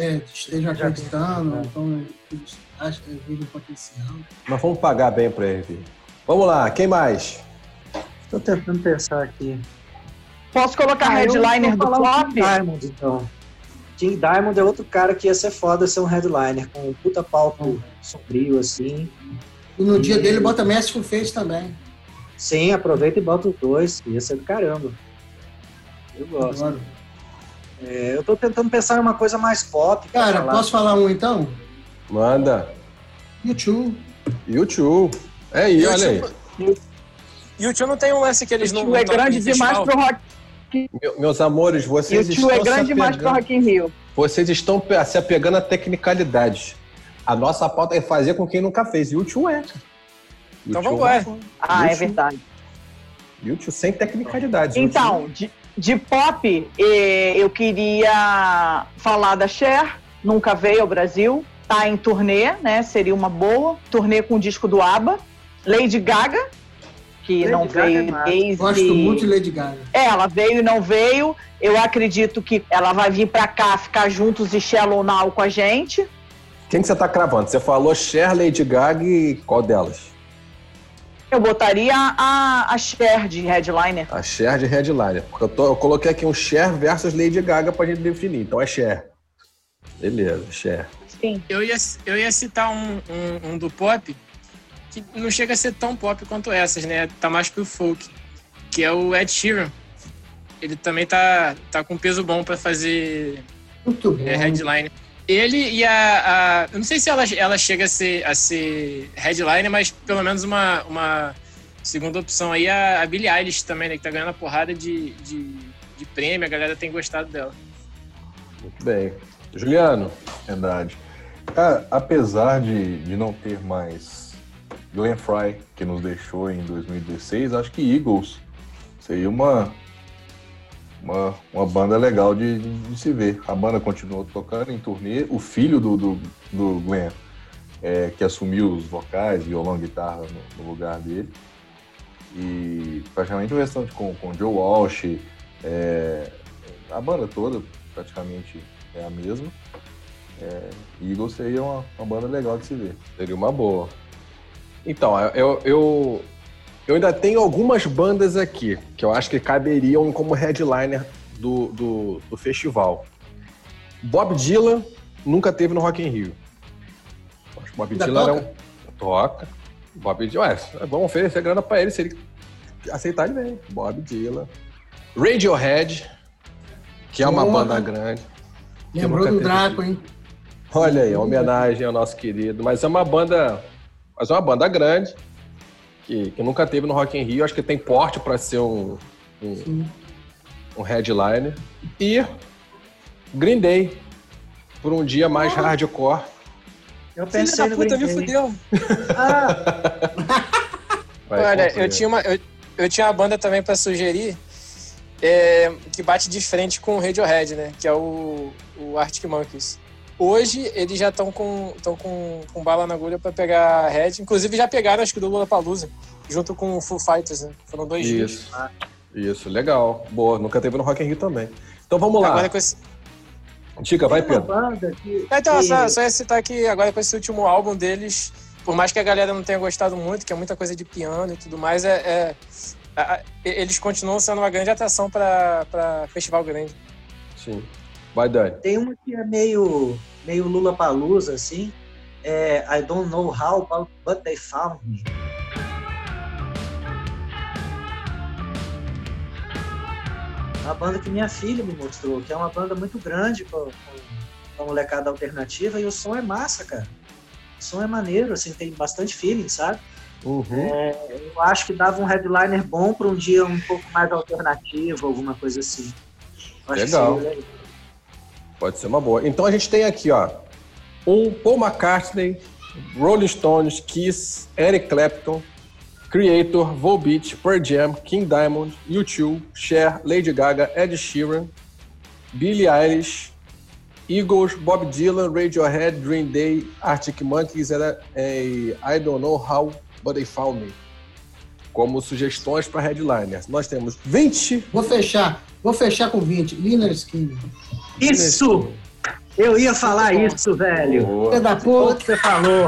é, estejam acreditando, então eles acham que eles potencial. Nós vamos pagar bem pra ele. Vamos lá, quem mais? Tô tentando pensar aqui. Posso colocar Ah, headliner do flop? King Diamond, então. King Diamond é outro cara que ia ser foda ser um headliner, com um puta palco sombrio, assim. E no dia E- dele bota Merciful Fate também. Sim, aproveita e bota os dois, ia ser do caramba. Eu gosto. Adoro. É, eu tô tentando pensar em uma coisa mais pop. Cara, falar. posso falar um então? Manda. YouTube. YouTube. É aí, olha aí. E tio não tem um lance que eles O não. tio é grande em demais pro Rock Meu- Meus amores, vocês o estão tio é grande demais pro Rock in Rio. vocês estão se apegando a tecnicalidades. A nossa pauta é fazer com quem nunca fez. E tio é. Então YouTube vamos lá. é. Ah, é YouTube. verdade. E tio sem tecnicalidades. O Então, de, de pop, eh, eu queria falar da Cher, nunca veio ao Brasil, tá em turnê, né? Seria uma boa. Turnê com o disco do ABBA. Lady Gaga, que Lady não Gaga veio é desde... Gosto muito de Lady Gaga. É, ela veio e não veio. Eu acredito que ela vai vir pra cá ficar juntos e Shallow Now com a gente. Quem que você tá cravando? Você falou Cher, Lady Gaga e qual delas? Eu botaria a, a Cher de headliner. A Cher de headliner. Porque eu, tô- eu coloquei aqui um Cher versus Lady Gaga pra gente definir. Então é Cher. Beleza, Cher. Sim. Eu ia, eu ia citar um, um, um do pop que não chega a ser tão pop quanto essas, né? Tá mais pro folk, que é o Ed Sheeran. Ele também tá, tá com peso bom pra fazer Muito bom. é, headliner. Ele e a, a- Eu não sei se ela, ela chega a ser, a ser headliner, mas pelo menos uma, uma segunda opção aí, a, a Billie Eilish também, né? Que tá ganhando a porrada de, de, de prêmio, a galera tem gostado dela. Muito bem. Juliano. Verdade. Cara, apesar de, de não ter mais Glenn Fry, que nos deixou em 2016, acho que Eagles seria uma, uma, uma banda legal de, de- se ver. A banda continuou tocando em turnê. O filho do, do, do Glenn, é, que assumiu os vocais, violão, guitarra no, no lugar dele. E praticamente o restante com, com Joe Walsh, é, a banda toda praticamente é a mesma. É, Eagles seria uma, uma banda legal de se ver. Seria uma boa. Então, eu, eu, eu ainda tenho algumas bandas aqui que eu acho que caberiam como headliner do, do, do festival. Bob Dylan nunca teve no Rock in Rio. Acho que Bob Ainda Dylan é toca? um... Toca. Bob Dylan, ué, vamos oferecer grana pra ele, se ele aceitar ele vem. Bob Dylan. Radiohead, que é uma Porra. banda grande. Lembrou do Draco, hein? Olha aí, homenagem ao nosso querido. Mas é uma banda. Mas é uma banda grande. Que, que nunca teve no Rock in Rio. Acho que tem porte para ser um, um, um headliner. E Green Day. Por um dia mais hardcore. Eu Filha pensei da no puta, me fudeu. Ah, Vai, Olha, eu tinha, uma, eu, eu tinha uma banda também pra sugerir é, que bate de frente com o Radiohead, né? Que é o, o Arctic Monkeys. Hoje eles já estão com, tão com, com bala na agulha pra pegar a Red. Inclusive já pegaram, acho que do Lula Palusa, junto com o Full Fighters, né? Foram dois dias. Isso. Isso, legal. Boa, nunca teve no Rock in Rio também. Então vamos lá. Agora com esse, Dica, vai, Pedro. banda que, então, que- só, só ia citar que agora com esse último álbum deles, por mais que a galera não tenha gostado muito, que é muita coisa de piano e tudo mais, é, é- a- a- eles continuam sendo uma grande atração para festival grande. Sim. Vai, Dani. Tem uma que é meio, meio Lula Palusa, assim. É I don't know how, but- they found me. Uma banda que minha filha me mostrou, que é uma banda muito grande com, com, com a molecada alternativa, e o som é massa, cara. O som é maneiro, assim, tem bastante feeling, sabe? Uhum. Eu acho que dava um headliner bom para um dia um pouco mais alternativo, alguma coisa assim. Eu acho que Legal. seria legal. Pode ser uma boa. Então a gente tem aqui, ó, um Paul McCartney, Rolling Stones, Kiss, Eric Clapton, Creator, Volbeat, Pearl Jam, King Diamond, U2, Cher, Lady Gaga, Ed Sheeran, Billie Eilish, Eagles, Bob Dylan, Radiohead, Green Day, Arctic Monkeys era é, I Don't Know How, But They Found Me. Como sugestões para headliners. Nós temos 20 Vou fechar, vou fechar com 20. Liner Skinner. Isso! Eu ia falar isso, velho. Filho da Pô, puta. que você falou.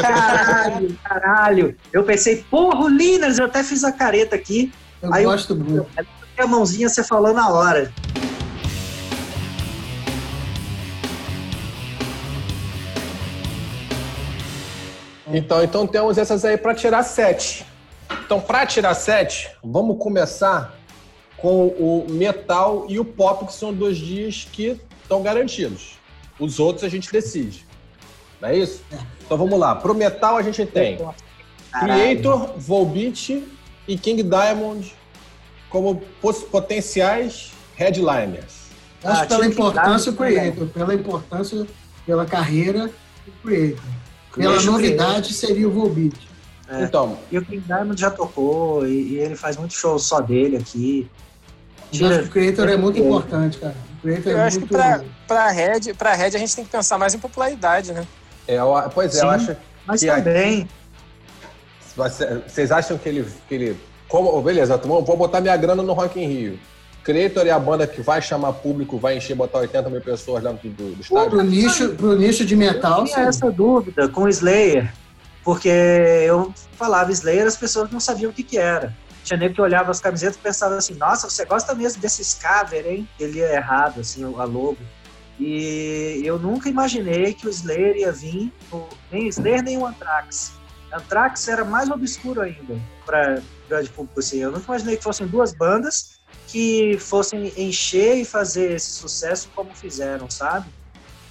Caralho, caralho. Eu pensei, porra, o Liners, eu até fiz a careta aqui. Eu Aí eu- gosto muito. E a mãozinha você falou na hora. Então, então temos essas aí para tirar sete. Então, para tirar sete, vamos começar com o metal e o pop, que são dois dias que estão garantidos. Os outros a gente decide. Não é isso? Então vamos lá. Pro metal a gente tem Creator, Volbeat e King Diamond como potenciais headliners. Acho Ah, que pela importância o? Creator, pela importância, pela carreira do Creator. Pela novidade seria o Volbeat. É. Então, E o King Diamond já tocou, e, e ele faz muito show só dele aqui. Mas acho que o Creator é muito Tira- importante, cara. O Creator Eu é acho que muito... pra, pra, Red, pra Red a gente tem que pensar mais em popularidade, né? é, eu- pois é, eu Sim. acho Mas que aqui- também, Você- Vocês acham que ele. Que ele como, oh, beleza, vou vou botar minha grana no Rock in Rio. Creator é a banda que vai chamar público, vai encher, botar 80 mil pessoas lá do, do estádio? Pro nicho, pro nicho de metal, eu sim. tinha essa dúvida com o Slayer, porque eu falava Slayer, as pessoas não sabiam o que que era. Tinha nego que olhava as camisetas e pensava assim, nossa, você gosta mesmo desse cover, hein? Ele ia errado, assim, a logo. E eu nunca imaginei que o Slayer ia vir, nem Slayer nem o Anthrax. Anthrax era mais obscuro ainda para grande público, assim. Eu nunca imaginei que fossem duas bandas que fossem encher e fazer esse sucesso como fizeram, sabe?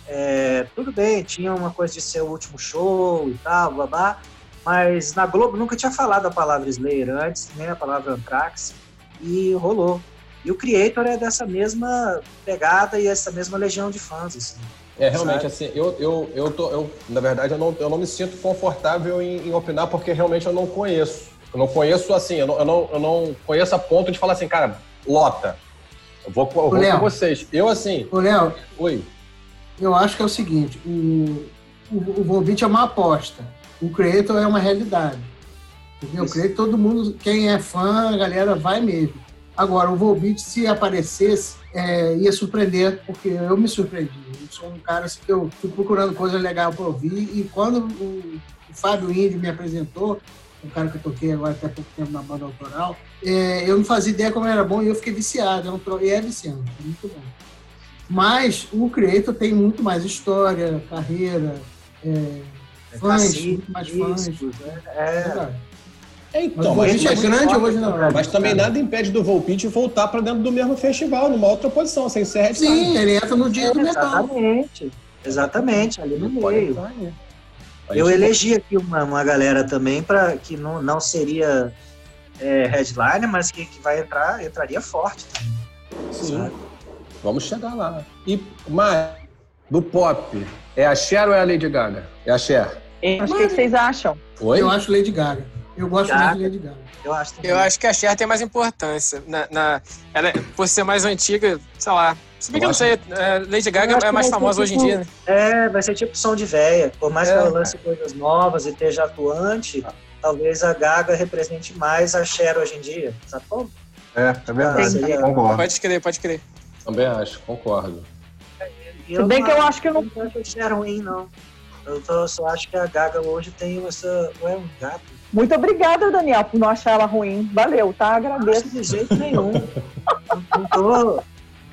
É, tudo bem, tinha uma coisa de ser o último show e tal, blá, mas na Globo nunca tinha falado a palavra Slayer antes, nem a palavra Anthrax, e rolou. E o Creator é dessa mesma pegada e essa mesma legião de fãs, assim. É, realmente, Sabe? assim, eu, eu, eu, tô, eu, na verdade, eu não, eu não me sinto confortável em, em opinar porque realmente eu não conheço. Eu não conheço, assim, eu não, eu não, eu não conheço a ponto de falar assim, cara, lota. Eu vou, com- eu vou Léo. com vocês. Eu, assim, Ô, Léo, oi. eu acho que é o seguinte, o, o, o é uma aposta, o Creator é uma realidade. Entendeu? O. Creator, todo mundo, quem é fã, a galera vai mesmo. Agora, o Volbeat, se aparecesse, é, ia surpreender, porque eu me surpreendi. Eu sou um cara assim, que eu fui procurando coisa legal para ouvir, e quando o, o Fábio Índio me apresentou, um cara que eu toquei agora até pouco tempo na banda autoral, é, eu não fazia ideia como era bom e eu fiquei viciado. É um, tro- e é viciante, é muito bom. Mas o Creator tem muito mais história, carreira, é, fãs, Cacique, muito mais fãs. né? É É. É, Mas então, mas, Volbeat é grande hoje não. mas também nada impede do Volpit voltar pra dentro do mesmo festival, numa outra posição, sem ser. Sim, ele entra no dia do metal. exatamente. Exatamente, ali no meio. A Eu gente- elegi aqui uma, uma galera também para que não, não seria é, headliner, mas que, que vai entrar, entraria forte também. Sim. sabe? Vamos chegar lá. E, mas, do pop, é a Cher ou é a Lady Gaga? É a Cher. Mas o que vocês acham? Oi? Eu acho Lady Gaga. Eu gosto Gaga. mais de Lady Gaga. Eu acho também. Eu acho que a Cher tem mais importância. Na, na- ela, é- por ser mais antiga, sei lá. Se bem que eu não sei, é, Lady Eu Gaga acho é que mais famosa hoje em tipo- dia, né? É, vai ser tipo som de véia. Por mais que É. ela lance coisas novas e esteja atuante, talvez a Gaga represente mais a Cher hoje em dia. Sabe como? É, é verdade. Seria- Concordo. Pode crer, pode crer. Também acho, concordo. Se bem que eu acho que eu não. não acho a Cher ruim, não. Eu tô- só acho que a Gaga hoje tem essa. Ou é um gato? Muito obrigada, Daniel, por não achar ela ruim. Valeu, tá? Agradeço. de jeito nenhum. Não tô-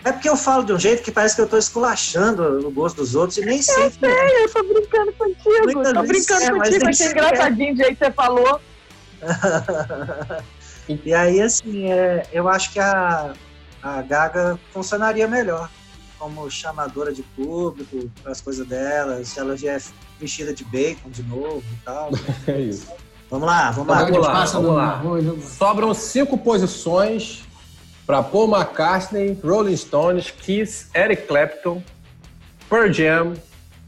É porque eu falo de um jeito que parece que eu tô esculachando o gosto dos outros e nem sempre. Eu tô brincando contigo. Muitas tô brincando é, mas contigo. Achei engraçadinho o jeito que você falou. e aí, assim, é, eu acho que a, a Gaga funcionaria melhor como chamadora de público para as coisas dela, se ela vier vestida de bacon de novo e tal. É isso. Vamos lá, vamos lá. Vamos lá, vamos lá. Sobram cinco posições para Paul McCartney, Rolling Stones, Kiss, Eric Clapton, Pearl Jam,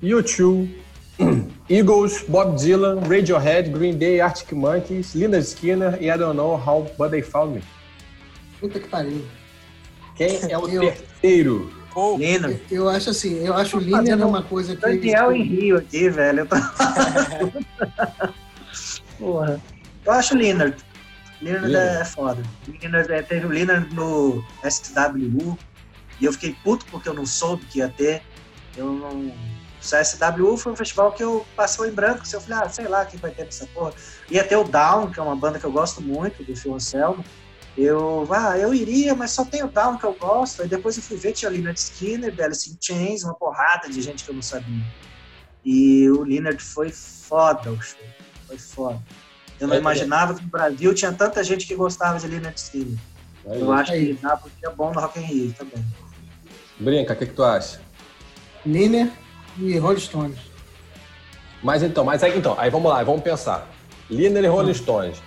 U2, Eagles, Bob Dylan, Radiohead, Green Day, Arctic Monkeys, Lynyrd Skinner e I Don't Know How But They Found Me. Puta que pariu. Quem é o Eu- terceiro? Lino, Eu acho assim, eu acho o Linear fazendo uma coisa que. Daniel em Rio aqui, velho. Eu tô... Porra. Eu acho o Leonard. Leonard Leonard. é foda. Leonard, é, teve o Leonard no SWU e eu fiquei puto porque eu não soube que ia ter. Eu não. O SWU foi um festival que eu passou em branco. Eu falei, ah, sei lá quem vai ter essa porra. Ia ter o Down, que é uma banda que eu gosto muito, do Phil Anselmo. Eu, ah, eu iria, mas só tem o Down que eu gosto. Aí depois eu fui ver, tinha Leonard Skinner, Alice in Chains, uma porrada de gente que eu não sabia. E o Leonard foi foda o show. Foi foda. Eu não É, imaginava que no Brasil tinha tanta gente que gostava de Leonard Skinner. É Eu acho que dá porque é bom no Rock in Rio também. Brinca, o que, que tu acha? Linear e Rolling Stones. Mas então, mas aí, então, aí vamos lá, vamos pensar. Liner e Rolling Stones.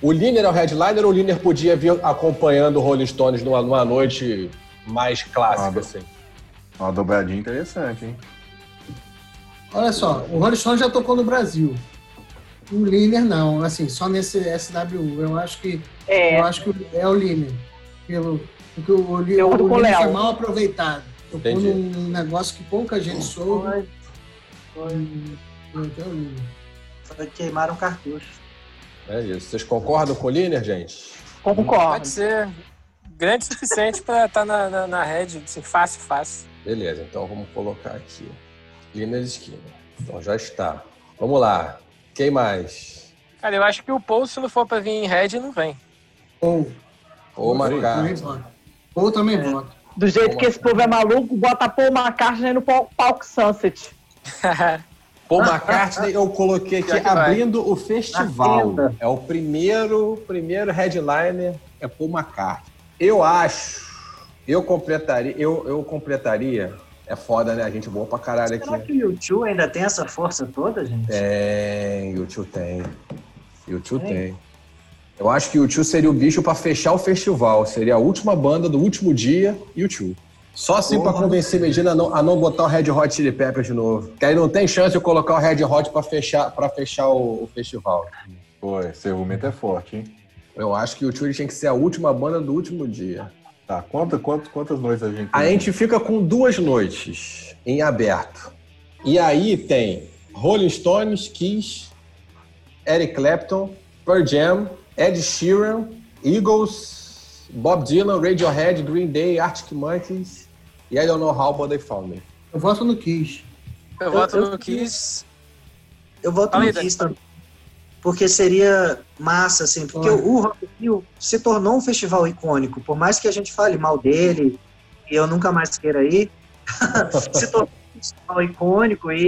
O Liner é o headliner ou o Liner podia vir acompanhando o Rolling Stones numa, numa noite mais clássica, Ah, assim? Uma dobradinha interessante, hein? Olha só, o Rolling Stones já tocou no Brasil. O Linear não, assim, só nesse SWU. Eu acho que É, eu acho que é o Linear. Pelo, porque o, o, Eu o, o Linear Léo. foi mal aproveitado. Tocou Entendi. num negócio que pouca gente soube. Foi, foi, Então, foi queimaram cartucho. É isso. Vocês concordam com o Liner, gente? concordo. pode ser grande o suficiente pra estar na, na, na rede, assim, fácil, fácil. Beleza, então vamos colocar aqui. Liner Skinner. Então já está. Vamos lá. Quem mais? Cara, eu acho que o Paul, se não for pra vir em red, não vem. Ou, Ou McCartney. Ou também voto. Do jeito que esse povo é maluco, bota Paul McCartney no pal- palco Sunset. Paul McCartney eu coloquei aqui que vai. abrindo o festival. É o primeiro, primeiro headliner é Paul McCartney. Eu acho, eu completaria, eu, eu completaria. É foda, né? A gente boa pra caralho Será aqui. que o YouTube ainda tem essa força toda, gente? Tem, o tio tem. O tio tem. Eu acho que o tio seria o bicho pra fechar o festival. Seria a última banda do último dia e o tio. Só assim pra Porra. convencer Medina a não, a não botar o Red Hot Chili Peppers de novo. Que aí não tem chance de eu colocar o Red Hot pra fechar, pra fechar o, o festival. Pô, esse argumento é forte, hein? Eu acho que o tio tinha que ser a última banda do último dia. Tá, quanta, quantas, quantas noites a gente A tem? gente fica com duas noites em aberto. E aí tem Rolling Stones, Kiss, Eric Clapton, Pearl Jam, Ed Sheeran, Eagles, Bob Dylan, Radiohead, Green Day, Arctic Monkeys e I Don't Know How But They Found Me. Eu voto no Kiss. Eu voto eu- no Kiss. Eu voto Fala no. Kiss também. Porque seria massa, assim, porque Olha. o Rock in Rio se tornou um festival icônico. Por mais que a gente fale mal dele, e eu nunca mais queira ir, se tornou um festival icônico e,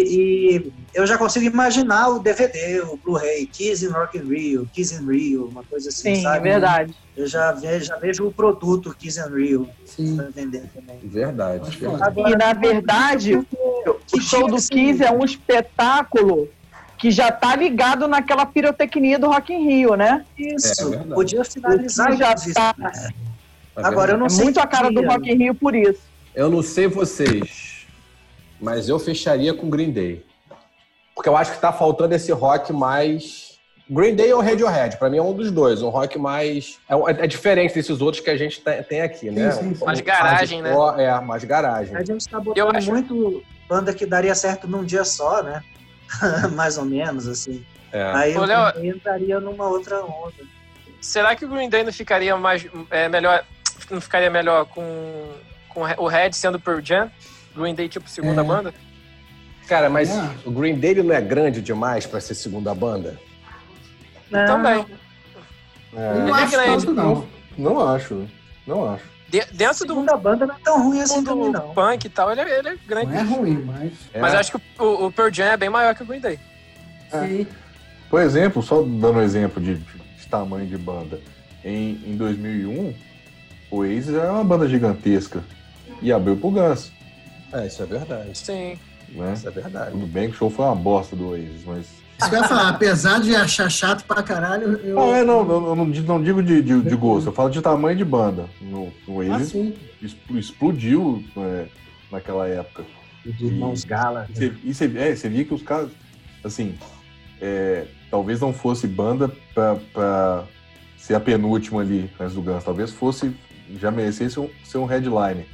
e eu já consigo imaginar o DVD, o Blu-ray, Kiss in Rock in Rio, Kiss in Rio, uma coisa assim, Sim, é sabe? verdade. Eu já vejo, já vejo o produto Kiss in Rio pra vender também. Verdade. Verdade. E, na verdade, o show do Kiss é um espetáculo que já tá ligado naquela pirotecnia do Rock in Rio, né? Isso, É verdade. podia finalizar já isso. tá- É Agora eu não É sei muito a cara do Rock in Rio por isso. Eu não sei vocês, mas eu fecharia com Green Day. Porque eu acho que tá faltando esse rock mais. Green Day ou Radiohead? Pra mim é um dos dois. Um rock mais. É, é diferente desses outros que a gente tem, tem aqui, né? sim, sim. Mais garagem, né? É, mais garagem. A gente tá Eu botando acho- muito banda que daria certo num dia só, né? Mais ou menos, assim. É. Aí Ô, eu Léo- entraria numa outra onda. Será que o Green Day não ficaria mais é, melhor, não ficaria melhor com, com o Red sendo Pearl Jam? Green Day tipo segunda É. banda? Cara, mas É. o Green Day ele não é grande demais pra ser segunda banda? Não, Também. É, Não acho é grande. tanto, não. não acho, não acho. De- dentro do segunda banda não é tão ruim assim mundo também, não. punk e tal, ele, é- ele é grande. Não é ruim, mas. Mas É. eu acho que o, o Pearl Jam é bem maior que o Green Day. Sim. Por exemplo, só dando um exemplo de, de tamanho de banda, em, em 2001, o Oasis era uma banda gigantesca e abriu pro Guns, É, isso é verdade. Sim. né? Isso é verdade. Tudo bem que o show foi uma bosta do Oasis, mas... Isso que eu ia falar, apesar de achar chato pra caralho, eu. Não, é, não, eu não, digo- não digo de, de, de gosto, eu falo de tamanho de banda. No, no Ah, Oasis expl- explodiu é, naquela época. Os irmãos Gala. E você, e você- é, você via que os caras, assim, é, talvez não fosse banda pra, pra ser a penúltima ali antes do Guns, talvez fosse, já merecesse um- ser um headline.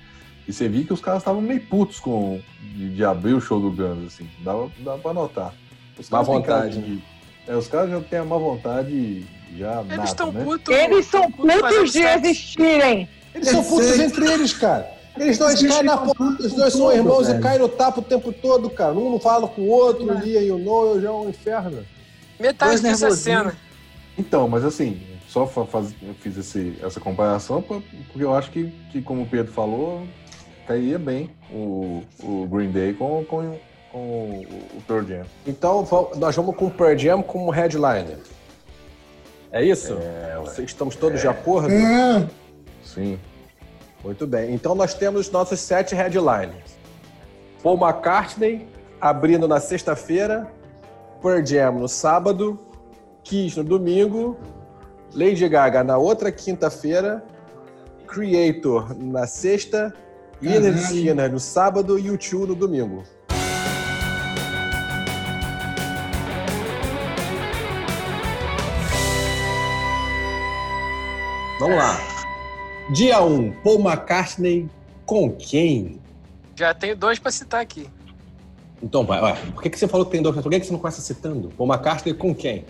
E você via que os caras estavam meio putos com, de, de abrir o show do Guns, assim, dava, dava pra notar. Os Má vontade, de- é, os caras já têm a má vontade já Eles estão né? putos. Eles são putos de existirem. Eles são putos entre eles, cara. Eles dois caem na ficam porra, putos os dois são irmãos e velho. caem no tapa o tempo todo, cara. Um não fala com o outro, o Lia e o Noel já é um inferno. Metade é nervosinhos. cena. Então, mas assim, só fa- faz, eu fiz esse, essa comparação por- porque eu acho que, que, como o Pedro falou, cairia bem o, o Green Day com, com, com o, Pearl Jam. Então nós vamos com o Pearl Jam como headliner. É isso? É. Estamos todos de acordo? É, Sim. Muito bem. Então nós temos nossos sete headliners. Paul McCartney abrindo na sexta-feira, Pearl Jam no sábado, Kiss no domingo, Lady Gaga na outra quinta-feira, Creator na sexta, Leonard. Skinner no sábado e U2 no domingo. Vamos lá. Dia 1, um, Paul McCartney com quem? Já tenho dois pra citar aqui. Então vai, por que, que você falou que tem dois? Por que, que você não começa citando? Paul McCartney com quem?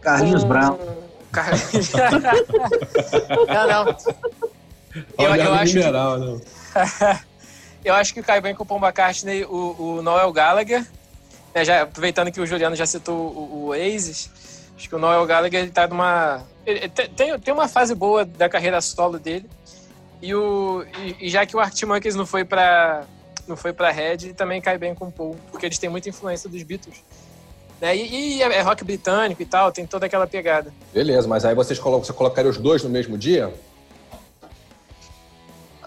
Carlinhos Com- Brown. Carlinhos. não, não. Eu, Olha, eu, acho que, mineral, não. eu acho que cai bem com o Paul McCartney o, o Noel Gallagher. né, já, aproveitando que o Juliano já citou o, o Oasis, acho que o Noel Gallagher ele tá numa. ele- tem- tem, uma fase boa da carreira solo dele. E, o, e, e já que o Arctic Monkeys não foi pra, não foi pra Red, também cai bem com o Paul, porque eles têm muita influência dos Beatles. Né? E, e é é rock britânico e tal, tem toda aquela pegada. Beleza, mas aí vocês colocam, você colocaria os dois no mesmo dia?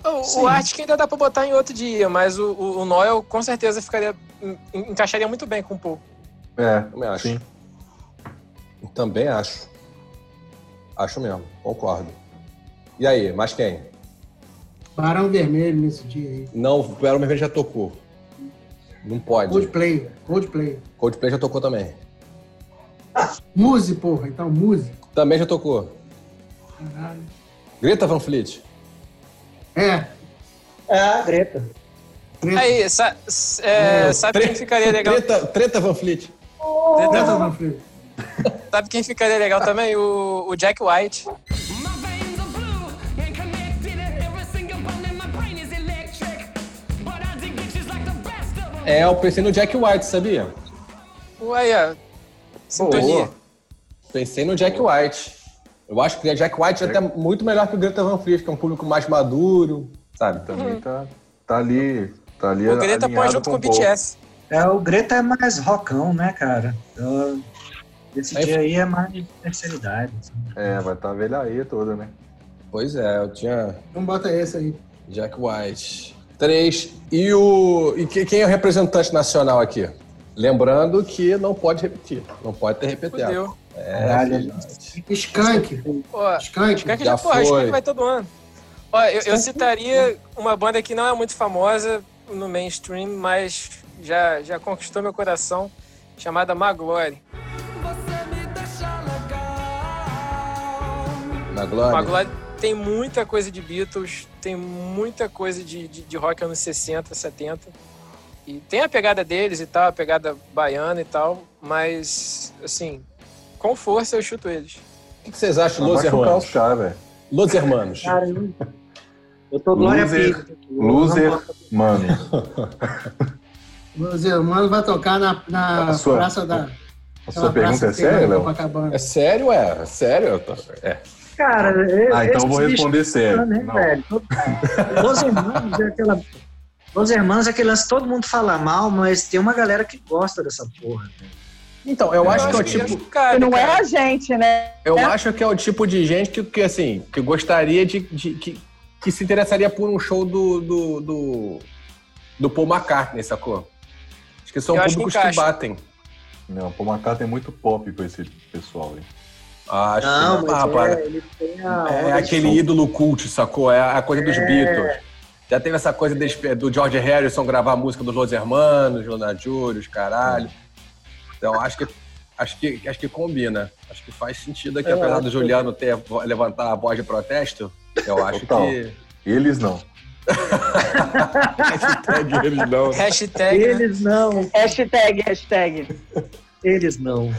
O, o Arctic ainda dá pra botar em outro dia, mas o, o, o Noel com certeza ficaria. en- encaixaria muito bem com o Paul. É, Também acho. sim. Também acho. Acho mesmo, concordo. E aí, mais quem? Barão Vermelho nesse dia aí. Não, o Barão Vermelho já tocou. Não pode. Coldplay. Coldplay. Coldplay já tocou também. Muse, porra. Então, Muse. Também já tocou. Caralho. Greta Van Fleet. É. É, Greta. Treta, Aí, sa- s- é, sabe quem ficaria legal? Treta, treta Van Fleet. treta Van Fleet. Sabe quem ficaria legal também? O, o Jack White. É, eu pensei no Jack White, sabia? Ué, ó, sintonia. Boa. Pensei no Jack White. Eu acho que o Jack White é até muito melhor que o Greta Van Fleet, que é um público mais maduro, sabe? Também tá, tá ali. Tá ali O Greta põe junto com o. BTS. É, o Greta é mais rockão, né, cara? Então, esse Aí- dia aí é mais terceira idade. assim. É, vai estar tá a velharia toda, né? Pois é, eu tinha Então bota esse aí. Jack White. Três. E o. E que- quem é o representante nacional aqui? Lembrando que não pode repetir. Não pode ter repeteco. É, Caralho. Skank. Ó, Skank. Skank Já já, porra, Skank vai todo ano. Ó, eu, eu citaria uma banda que não é muito famosa no mainstream, mas já, já conquistou meu coração, chamada Maglory. Você me deixa legal. Na Glória. Maglory tem muita coisa de Beatles, tem muita coisa de, de, de rock anos 60, 70. E tem a pegada deles e tal, a pegada baiana e tal, mas, assim, com força eu chuto eles. O que que vocês acham, Los Hermanos? os velho. Los Hermanos. Cara, eu, eu tô Glória Loser. Pires. Loser, mano. Vai tocar na, na sua- Praça da. A sua pergunta é séria, Léo? É sério, é? É sério? Eu tô- É. Cara, é- Ah, então eu vou responder bichos, sério. né, Não. velho? Los Hermanos é aquela. Los Hermanos é aquele lance que todo mundo fala mal, mas tem uma galera que gosta dessa porra. né? Então, eu, acho que é o tipo. Cara, não é cara. a gente, né? Eu É. acho que é o tipo de gente que, que assim, que gostaria de. de- que, que se interessaria por um show do. do, do, do Paul McCartney, sacou? Acho que são Eu acho que públicos que, encaixa. batem. Não, Paul McCartney é muito pop pra esse pessoal aí. Ah, acho Não, que mas ah, para. é, ele tem a. É onda aquele ídolo cult, sacou? É a coisa dos Beatles. Já teve essa coisa do George Harrison gravar a música dos Los Hermanos, Leonard Júlio, caralho. Então acho que, acho, que, acho que combina. Acho que faz sentido aqui, Eu apesar do que- Juliano ter, levantar a voz de protesto. Eu acho Total. que. Eles não. Hashtag eles não. Hashtag. né? Eles não, Hashtag, hashtag. eles não.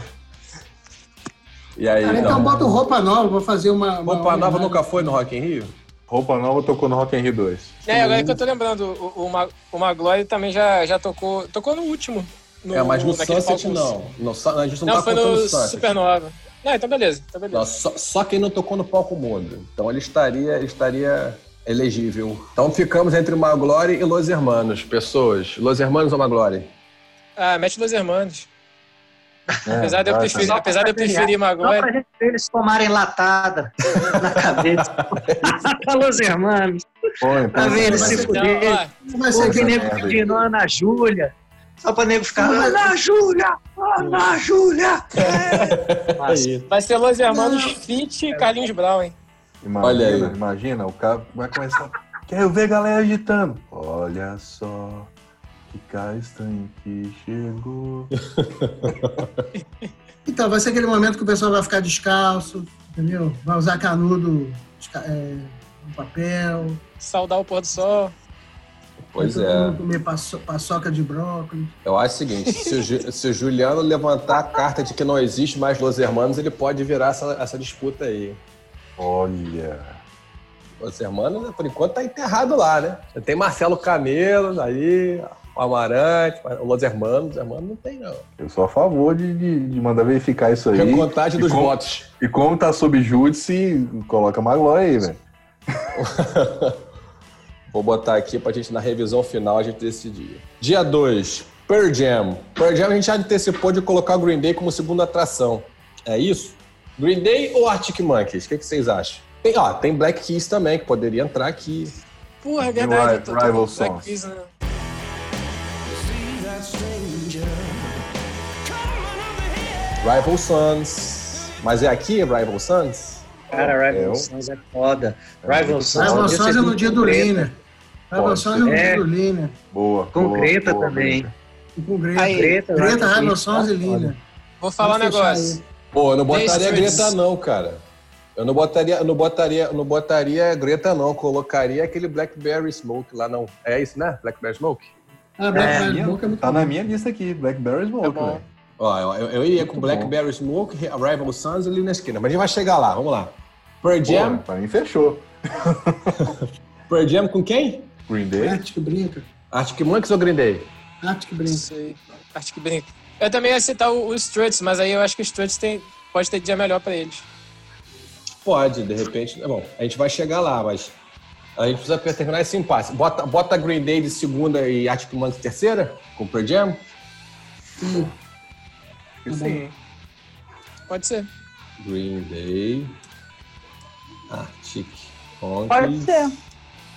E aí, Cara, então então, bota roupa nova, vou fazer uma. uma Roupa Nova nunca foi no Rock in Rio? Roupa Nova tocou no Rock in Rio 2. É, agora que eu tô lembrando, o, o, o Maglory também já, já tocou. Tocou no último. No, é, mas no Sunset não. No, Sun- a gente não, Não, tá foi no Sunset. Supernova. Não, então beleza, então beleza. Não, só, só quem não tocou no palco mundo. Então ele estaria, ele estaria elegível. Então ficamos entre Maglory e Los Hermanos. Pessoas, Los Hermanos ou Maglory? Ah, mete Los Hermanos. É, Apesar de eu preferir, Só apesar de eu preferir Só Maglory. pra gente ver eles tomarem latada na cabeça. Los Hermanos. Põe, põe Pra ver eles se fuderem. vai ser que pedindo Ana Júlia. Só pra nego ficar, Ana Júlia! Ana Júlia! É. Vai ser Los Hermanos Fit e Carlinhos Brown, hein? Imagina, Olha aí. imagina, o cara vai começar. Quero ver a galera agitando. Olha só que castanho que chegou. Então, vai ser aquele momento que o pessoal vai ficar descalço, entendeu? Vai usar canudo é, no papel. Saudar o pôr do sol. Pois todo é. mundo comer paço- paçoca de brócolis. Eu acho o seguinte: se o, Ju- se o Juliano levantar a carta de que não existe mais Los Hermanos, ele pode virar essa, essa disputa aí. Olha. Los Hermanos, por enquanto, tá enterrado lá, né? Tem Marcelo Camelo aí, o Amarante, o Los Hermanos. Hermanos não tem, não. Eu sou a favor de, de, de mandar verificar isso aí. Recontagem E dos como- votos. E como tá sob júdice, coloca Maglory aí, velho. Vou botar aqui pra gente, na revisão final, a gente decidir. Dia 2, Pearl Jam. Pearl Jam a gente já antecipou de colocar o Green Day como segunda atração. É isso? Green Day ou Arctic Monkeys? O que, que vocês acham? Tem, ó, tem Black Keys também, que poderia entrar aqui. Porra, é verdade. Ri- eu tô- tô- Rival Black. Keys, né? Rival Sons. Mas é aqui, Rival Sons? Cara, Rival Eu? Sons é foda. Rival Sons. Rival podia Sons é no dia do. Lina. Rival Sons é no dia do Lina. Boa. Com Greta também. Com Greta. Greta, Greta, Rival Sons, e tá Lina. Vou falar um negócio. Pô, eu não botaria Greta não, cara. Eu não botaria, eu não botaria, eu não botaria Greta não, colocaria aquele Blackberry Smoke lá não. É isso, né? Blackberry Smoke? Ah, Black É, Lives Matter é muito Tá bom. na minha lista aqui, Blackberry Smoke, É bom. velho. Ó, eu, eu- eu iria com Muito Blackberry Smoke, Rival Sons e ali na esquina. Mas a gente vai chegar lá, vamos lá. Pearl Jam, Pô, pra mim fechou. Pearl Jam com quem? Green Day. Arctic brinca. Arctic Monkeys ou Green Day? Arctic Não brinca. sei. Que brinca. Eu também ia citar o, o Struts, mas aí eu acho que o Struts tem, pode ter dia melhor pra eles. Pode, de repente. Bom, a gente vai chegar lá, mas a gente precisa terminar esse impasse. Bota, bota Green Day de segunda e Arctic Monkeys de terceira? Com Pearl Jam? Sim. Sim. Pode ser. Green Day, Arctic Pode Monkeys ser.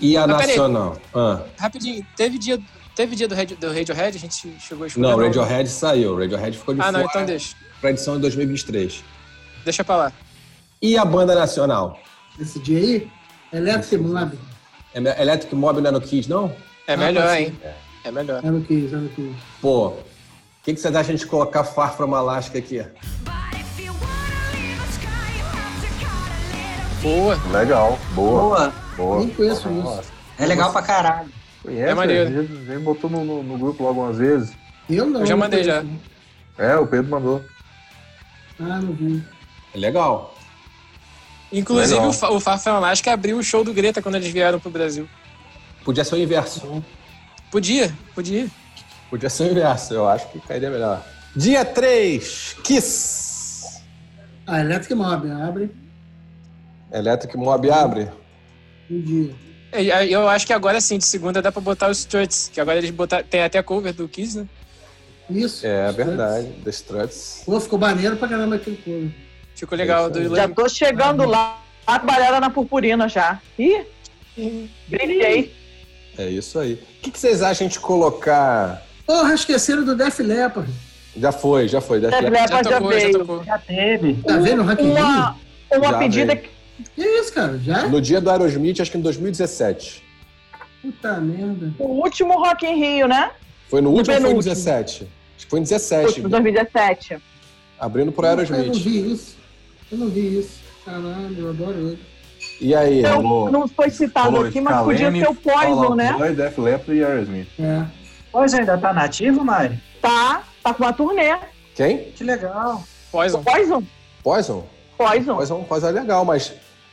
e a Mas. Nacional. Ah, Rapidinho, teve dia, teve dia do, Red, do Radiohead? A gente chegou a escolher? não, Radiohead saiu. Radiohead ficou de Ah, fora não, então deixa. pra edição de 2023. Deixa pra lá. E a banda nacional? Esse dia aí, Electric Mob. É- Electric Mob não é no Kids, não? É Ah, melhor, pode hein? É melhor. É no que, é no que. Pô, o que, que vocês acham de colocar Far From Alaska aqui? Boa. Legal, boa. Boa. Boa. Nem conheço Nossa, isso. É legal pra caralho. Conhece, É maneiro. A gente, a gente botou no, no- no grupo lá algumas vezes. Eu não. Eu já mandei já. É, o Pedro mandou. Ah, não vi. É legal. Inclusive, Legal. o, Fa- o Fafel Alaska abriu o show do Greta quando eles vieram pro Brasil. Podia ser o inverso. Podia, podia. Podia ser o inverso, eu acho que cairia melhor. Dia 3, Kiss. Ah, Electric Mob, abre Electric Mob abre. um dia. Aí Eu acho que agora sim, de segunda dá pra botar os Struts, que agora eles botaram. Tem até cover do Kiss, né? Isso. É Struts. verdade, The Struts. Pô, ficou maneiro pra caramba aquele cover. Ficou legal. É Do. Já tô chegando lá, trabalhada na purpurina já. Ih, brilhei. É isso aí. O que, que vocês acham de colocar. Porra, esqueceram do Def Leppard. Já foi, já foi. Def Def Leppard. Já já tocou, já veio. tocou. Já teve. Tá vendo o Rock in Rio? Uma, uma Já pedida veio. que Que isso, cara? Já? No dia do Aerosmith, acho que em 2017. Puta merda. o último Rock in Rio, né? Foi no último ou foi em penúltimo. 17? Acho que foi em 17. Último, 2017. Abrindo pro Eu não Aerosmith. vi isso. Eu não vi isso. Caralho, eu adoro ele. E aí? Falou- não foi citado Falou aqui, mas podia ser o Poison, né? Def Leppard e Aerosmith. É. Pois ainda tá nativo, Mari? Tá, tá com uma turnê. Quem? Que legal. Poison. Poison? Poison? Poison. Poison, Poison é legal, mas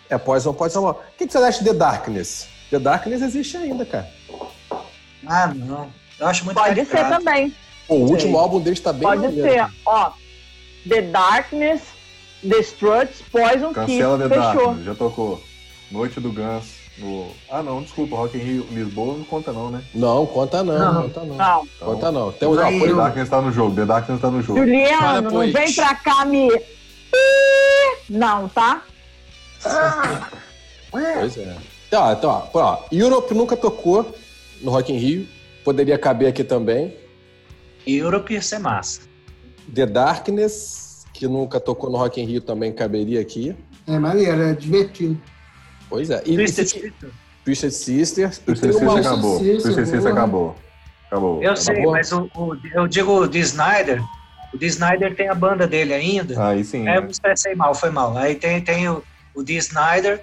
é Poison, Poison. O que, que você acha de The Darkness? The Darkness existe ainda, cara. Ah, não. Eu acho muito Pode ser caricato. também. Pô, o Sei. último álbum deles tá bem Pode maneiro. ser. Ó, The Darkness, The Struts, Poison, Cancela Kiss. The Fechou. Darkness, já tocou. Noite do Guns. No... Ah, não, desculpa, Rock in Rio, Lisboa não conta não, né? Não, conta não, Não. conta não. Não. Então, Conta não. Tem um Aí, The Darkness tá no jogo, The Darkness tá no jogo. Juliano, não pois. vem pra cá me... Não, tá? Pois é. Então, então ó, ó, Europe nunca tocou no Rock in Rio. Poderia caber aqui também. Europe ia ser massa. The Darkness, que nunca tocou no Rock in Rio, também caberia aqui. É maneiro, é divertido. Pois é. E Twisted Sister. Twisted Sisters. Twisted tem uma... Sister acabou. Twisted Sister porra. acabou. Acabou. Eu sei, Acabou? mas o, o- eu digo o Dee Snyder. O Dee Snyder tem a banda dele ainda. Aí sim. É, eu né? me expressei mal, foi mal. Aí tem, tem o, o Dee Snyder,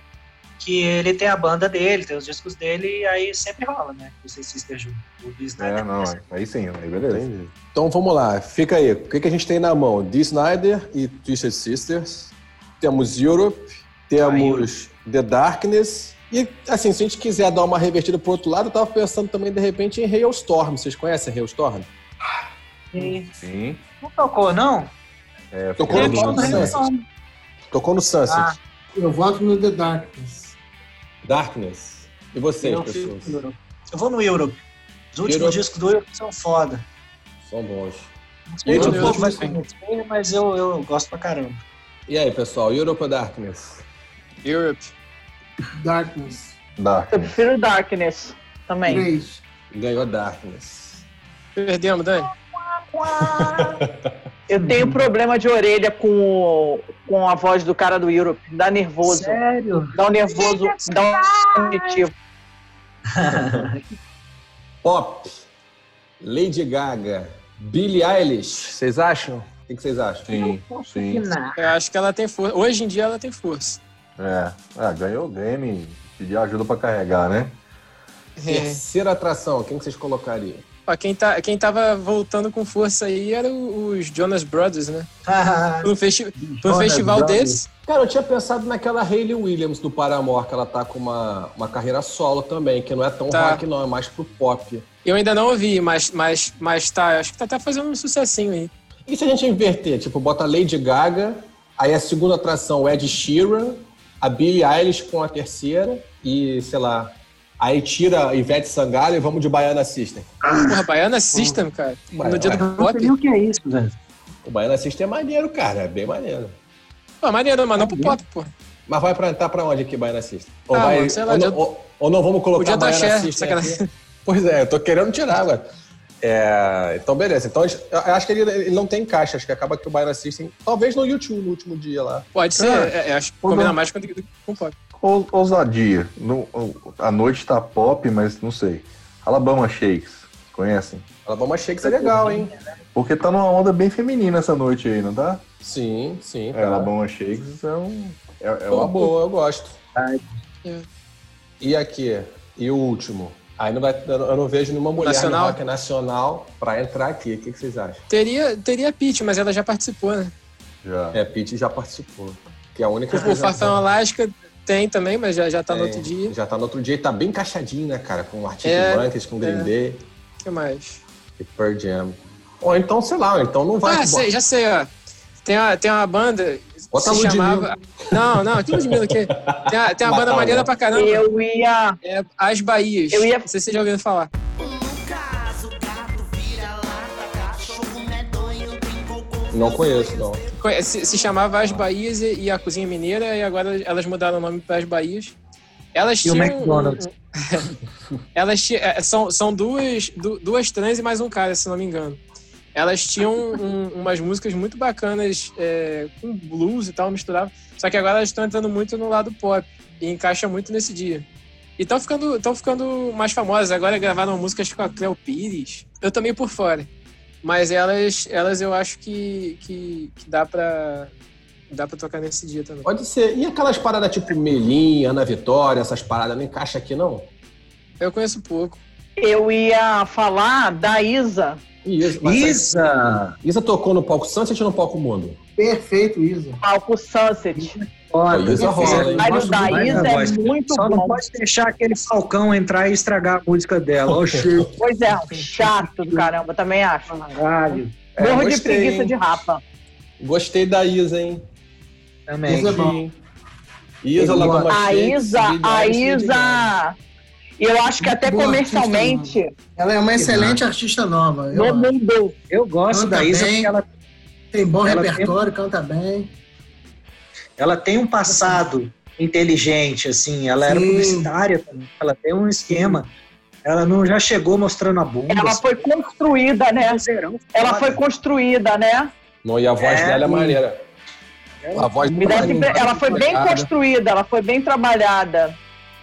que ele tem a banda dele, tem os discos dele, e aí sempre rola, né? Twisted Sister junto. O Dee Snyder. É, não, aí sim, aí beleza. Entendi. Então vamos lá, fica aí. O que, que a gente tem na mão? Dee Snyder e Twisted Sisters. Temos Europe, temos The Darkness. E, assim, se a gente quiser dar uma revertida pro outro lado, eu tava pensando também, de repente, em Hailstorm. Vocês conhecem Hailstorm? Sim. Sim. Não tocou, não? É, Tocou no Santos. certo. Tocou no Sunset. Ah. Eu voto no The Darkness. Darkness. E vocês, Eu, pessoas? no eu vou no Europe. Os últimos Europe. discos do Europe são foda. São bons. Não sei se Europe o povo vai conhecer, mas eu, eu gosto pra caramba. E aí, pessoal? Europe ou Darkness? Europe. Darkness. Eu Darkness. prefiro Darkness também. Três. Ganhou Darkness. Perdemos, Dani. Eu tenho problema de orelha com, o- com a voz do cara do Europe. Dá nervoso. Sério? Dá um nervoso, dá um positivo. Pop. Lady Gaga. Billie Eilish. Vocês acham? O que que vocês acham? Sim, sim. Eu acho que ela tem força. Hoje em dia ela tem força. É. Ah, ganhou o Grammy. Pediu ajuda pra carregar, né? Terceira atração, quem que vocês colocariam? Ó, quem, tá, quem tava voltando com força aí eram os Jonas Brothers, né? Ah, No, festi no Jonas festival Brothers. desse. Cara, eu tinha pensado naquela Hayley Williams do Paramore, que ela tá com uma, uma carreira solo também, que não é tão Tá. rock não, é mais pro pop. Eu ainda não ouvi, mas, mas, mas tá, acho que tá até fazendo um sucessinho aí. E se a gente inverter? Tipo, bota a Lady Gaga, aí a segunda atração Ed Sheeran, a Billie Eilish com a terceira, e, sei lá, aí tira a Ivete Sangalo e vamos de Baiana System. Porra, Baiana System, cara. Ué, no dia do não sei pop. nem o que é isso, velho. O Baiana System é maneiro, cara, é bem maneiro. Pô, maneiro, mas não pro pop, pô. Mas vai pra entrar pra onde aqui, Baiana System? Ou, Ah, vai, mano, sei lá, ou, dia- não, ou- ou não vamos colocar Baiana System? Pois é, eu tô querendo tirar agora. É, então, beleza. Então, eu acho que ele, ele não tem caixa. Acho que acaba que o Baiana System... Talvez no YouTube, no último dia lá. Pode ser, Cara, é, é, acho que combina não. mais com, com. Ou- Ousadia. No- a noite tá pop, mas não sei. Alabama Shakes. Conhecem? Alabama Shakes é legal, hein? Porque tá numa onda bem feminina essa noite aí, não tá? Sim, sim. É, Tá. Alabama Shakes é, um, é, é uma boa. eu gosto. É. E aqui? E o último? Aí não vai, eu não- vejo nenhuma mulher Nacional? no rock nacional pra entrar aqui. O que, que vocês acham? Teria, teria a Peach, mas ela já participou, né? Já. É, Pete já participou. Que é a única O Farfão Alaska tem também, mas já, já tá no É, outro dia. Já tá no outro dia e tá bem encaixadinho, né, cara? Com Arctic É, Monkeys, com Green é. Day O que mais? e Pearl Jam. Ou então, sei lá, então não vai. Ah, sei, já sei, ó. Tem uma, tem uma banda. Bota se chamava. Não, não, tem Ludmilla aqui. Tem, uma- tem uma banda maneira pra caramba. Eu ia. É As Bahias. Eu ia- Não sei se vocês já ouviram falar. Não conheço, não. Se, se chamava As Bahias e, e a Cozinha Mineira, e agora elas mudaram o nome para As Bahias. Elas E o tinham. McDonald's. elas tinham, é, são, são duas, du- duas trans e mais um cara, se não me engano. Elas tinham um- umas músicas muito bacanas é, com blues e tal, misturava. Só que agora elas estão entrando muito no lado pop e encaixa muito nesse dia. E estão ficando, tão ficando mais famosas. Agora gravaram músicas com a Cleo Pires. Eu meio por fora. Mas elas, elas eu acho que, que, que dá pra. Dá pra tocar nesse dia também. Pode ser. E aquelas paradas tipo Melim, Ana Vitória, essas paradas, não encaixa aqui, não? Eu conheço pouco. Eu ia falar da Isa. Isa. Isa! Isa tocou no palco Sunset ou no palco Mundo? Perfeito, Isa. Palco Sunset. Foda. Isa rola? O da Isa é voz. muito Só não bom. pode deixar aquele Falcão entrar e estragar a música dela. Oxi, Pois é, chato do caramba, também acho. caralho. É, Morro de preguiça hein? de rapa. Gostei da Isa, hein? Também. Isa é. Isa, Laguna A Isa, a. Isa. E eu acho que até Boa comercialmente, Ela é uma excelente artista nova. Eu no mundo. Eu gosto Canta da Isa bem. ela, Tem bom Ela repertório, canta bem. ela tem um passado inteligente, assim. Ela era Sim. publicitária também. Ela tem um esquema. Ela não já chegou mostrando a bunda. Ela assim, foi construída, né? Ela foi construída, né? Não, e a voz É, dela é maneira. A voz essa impre- Ela foi bem construída, ela foi bem trabalhada.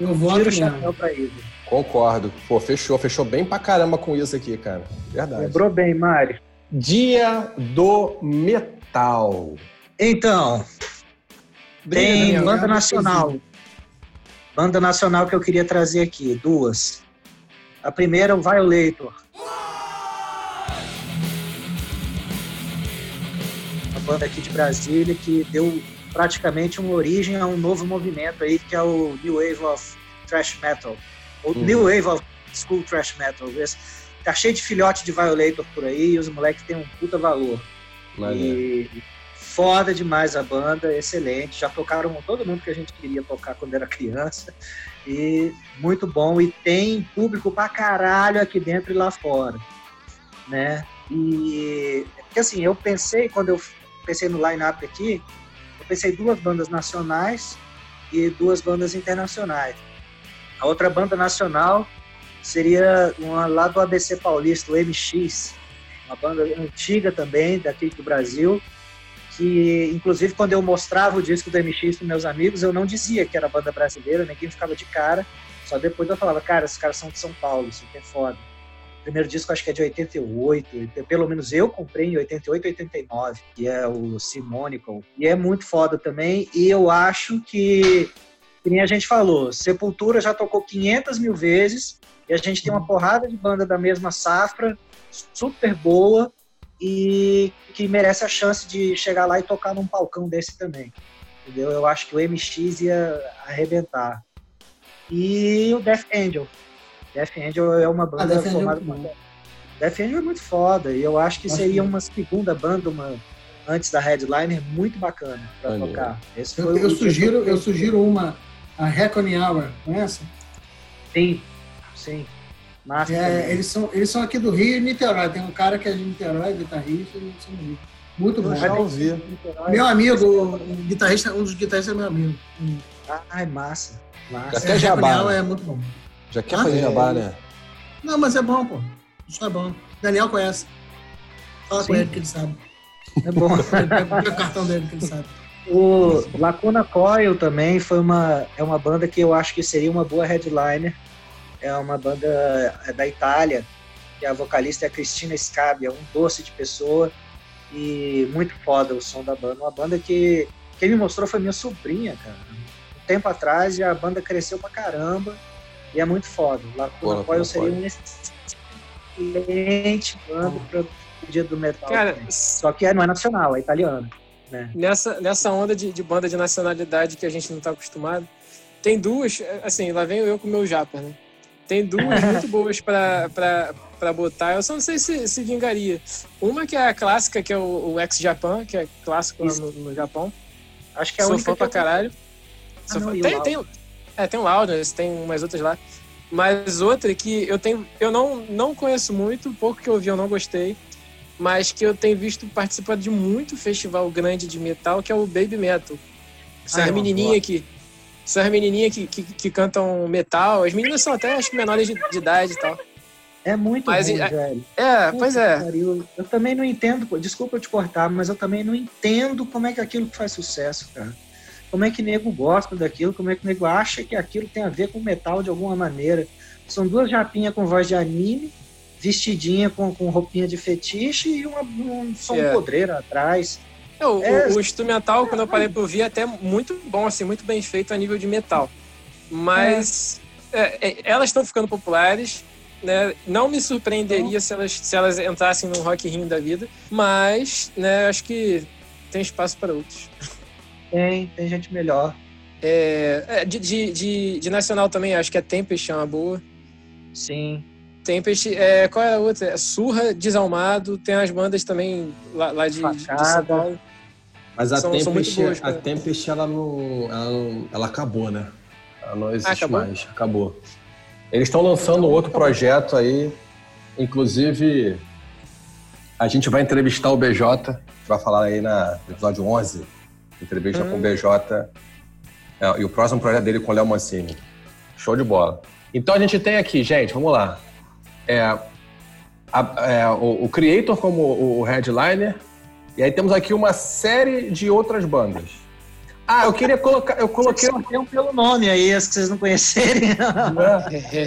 Eu voto Tira o chapéu pra Isa. Concordo. Pô, fechou. Fechou bem pra caramba com isso aqui, cara. Verdade. Lembrou bem, Mário? Dia do Metal. Então, tem banda nacional. Banda nacional que eu queria trazer aqui, duas. A primeira é o Violator. Uma banda aqui de Brasília que deu praticamente uma origem a um novo movimento aí, que é o New Wave of Thrash Metal. O Uhum. New Wave of School Thrash Metal. Esse- Tá cheio de filhote de Violator por aí e os moleques têm um puta valor. Maneiro. E foda demais a banda, excelente. Já tocaram com todo mundo que a gente queria tocar quando era criança. E muito bom. E tem público pra caralho aqui dentro e lá fora. Né? E porque assim, eu pensei, quando eu pensei no line-up aqui, pensei duas bandas nacionais e duas bandas internacionais. A outra banda nacional seria uma lá do ABC Paulista, o MX, uma banda antiga também, daqui do Brasil, que inclusive quando eu mostrava o disco do MX para meus amigos, eu não dizia que era banda brasileira, ninguém ficava de cara, só depois eu falava, cara, esses caras são de São Paulo, isso aqui é foda. Primeiro disco acho que é de 88, e pelo menos eu comprei em 88, 89, que é o Simonical, e é muito foda também, e eu acho que, que nem a gente falou, Sepultura já tocou 500 mil vezes, e a gente tem uma porrada de banda da mesma safra, super boa, e que merece a chance de chegar lá e tocar num palcão desse também. Entendeu? Eu acho que o MX ia arrebentar. E o Death Angel. Death Angel é uma banda Ah, Death Angel formada é muito bom. Death Angel é muito foda. E eu acho que Acho seria que- uma segunda banda, uma antes da Headliner, muito bacana pra Maneiro. tocar. Esse Eu, foi eu sugiro, eu sugiro uma, a Reckoning Hour, conhece? Sim, sim. Massa É, eles, são, eles são aqui do Rio e Niterói. Tem um cara que é de Niterói, guitarrista, e eles são do Rio. Muito bom. Já ouvi. Meu amigo, o guitarrista, um dos guitarristas é meu amigo. Ai, massa. Massa. Até É, jabá, Reckoning Hour né? é muito bom. Já quer Ah, fazer é. jabá, né? Não, mas é bom, pô. Isso é bom. Daniel conhece. Fala com Sim. ele que ele sabe. É bom. Pega o cartão dele que ele sabe. O Lacuna Coil também foi uma, é uma banda que eu acho que seria uma boa headliner. É uma banda é da Itália, que a vocalista é a Cristina Scabi, é um doce de pessoa e muito foda o som da banda. Uma banda que quem me mostrou foi minha sobrinha, cara. Um tempo atrás e a banda cresceu pra caramba e é muito foda. Lacuna Coil seria um excelente banda para o dia do metal. Cara, também. Só que é- não é nacional, é italiano. Né? nessa, nessa onda de, de banda de nacionalidade que a gente não tá acostumado, tem duas, assim, lá venho eu com o meu japa, né? Tem duas muito boas pra, pra, pra botar. Eu só não sei se, se vingaria. Uma que é a clássica, que é o, o Ex-Japan, que é clássico lá no, no Japão. Acho que é a Sou única fã pra eu- caralho. Ah, Sou não, tem, tem, é, tem o Loudness, tem umas outras lá. Mas outra que eu tenho. Eu não, não conheço muito, pouco que eu vi eu não gostei. Mas que eu tenho visto participar de muito festival grande de metal, que é o Baby Metal. São Ah, as eu menininhas que. São as menininhas que, que, que cantam metal. As meninas são até, acho que, menores de, de idade e tal. É muito Mas ruim, e- velho. É, pois é. pariu. Eu também não entendo, desculpa eu te cortar, mas eu também não entendo como é que aquilo faz sucesso, cara. Como é que nego gosta daquilo, como é que nego acha que aquilo tem a ver com metal de alguma maneira. São duas japinhas com voz de anime, vestidinha com, com roupinha de fetiche e uma, um som É. podreiro atrás. É, o, É. o instrumental, quando eu parei pra ouvir, é até muito bom, assim, muito bem feito a nível de metal. Mas é, é, elas estão ficando populares, né? Não me surpreenderia se elas, se elas entrassem no Rock Rio da vida, mas, né, acho que tem espaço para outros. Tem, tem gente melhor. É, é, de, de, de, de nacional também, acho que a Tempest é uma boa. Sim. Tempest, é, qual é a outra? É Surra, Desalmado, tem as bandas também lá, lá de, de, de São. Paulo. Mas a São- são muito Tempest, boas, a. Tempest ela, não, ela não- ela acabou, né? Ela não existe acabou? mais, acabou. Eles estão lançando outro projeto aí, inclusive a gente vai entrevistar o BJ, que vai falar aí na no episódio 11, entrevista Hum. com o BJ, é, e o próximo projeto dele com o Léo Mancini. Show de bola. Então a gente tem aqui, gente, vamos lá. É, a- é, o, o Creator como o, o headliner, e aí temos aqui uma série de outras bandas. Ah, eu queria colocar. Eu coloquei. Um pelo nome aí, as que vocês não conhecerem.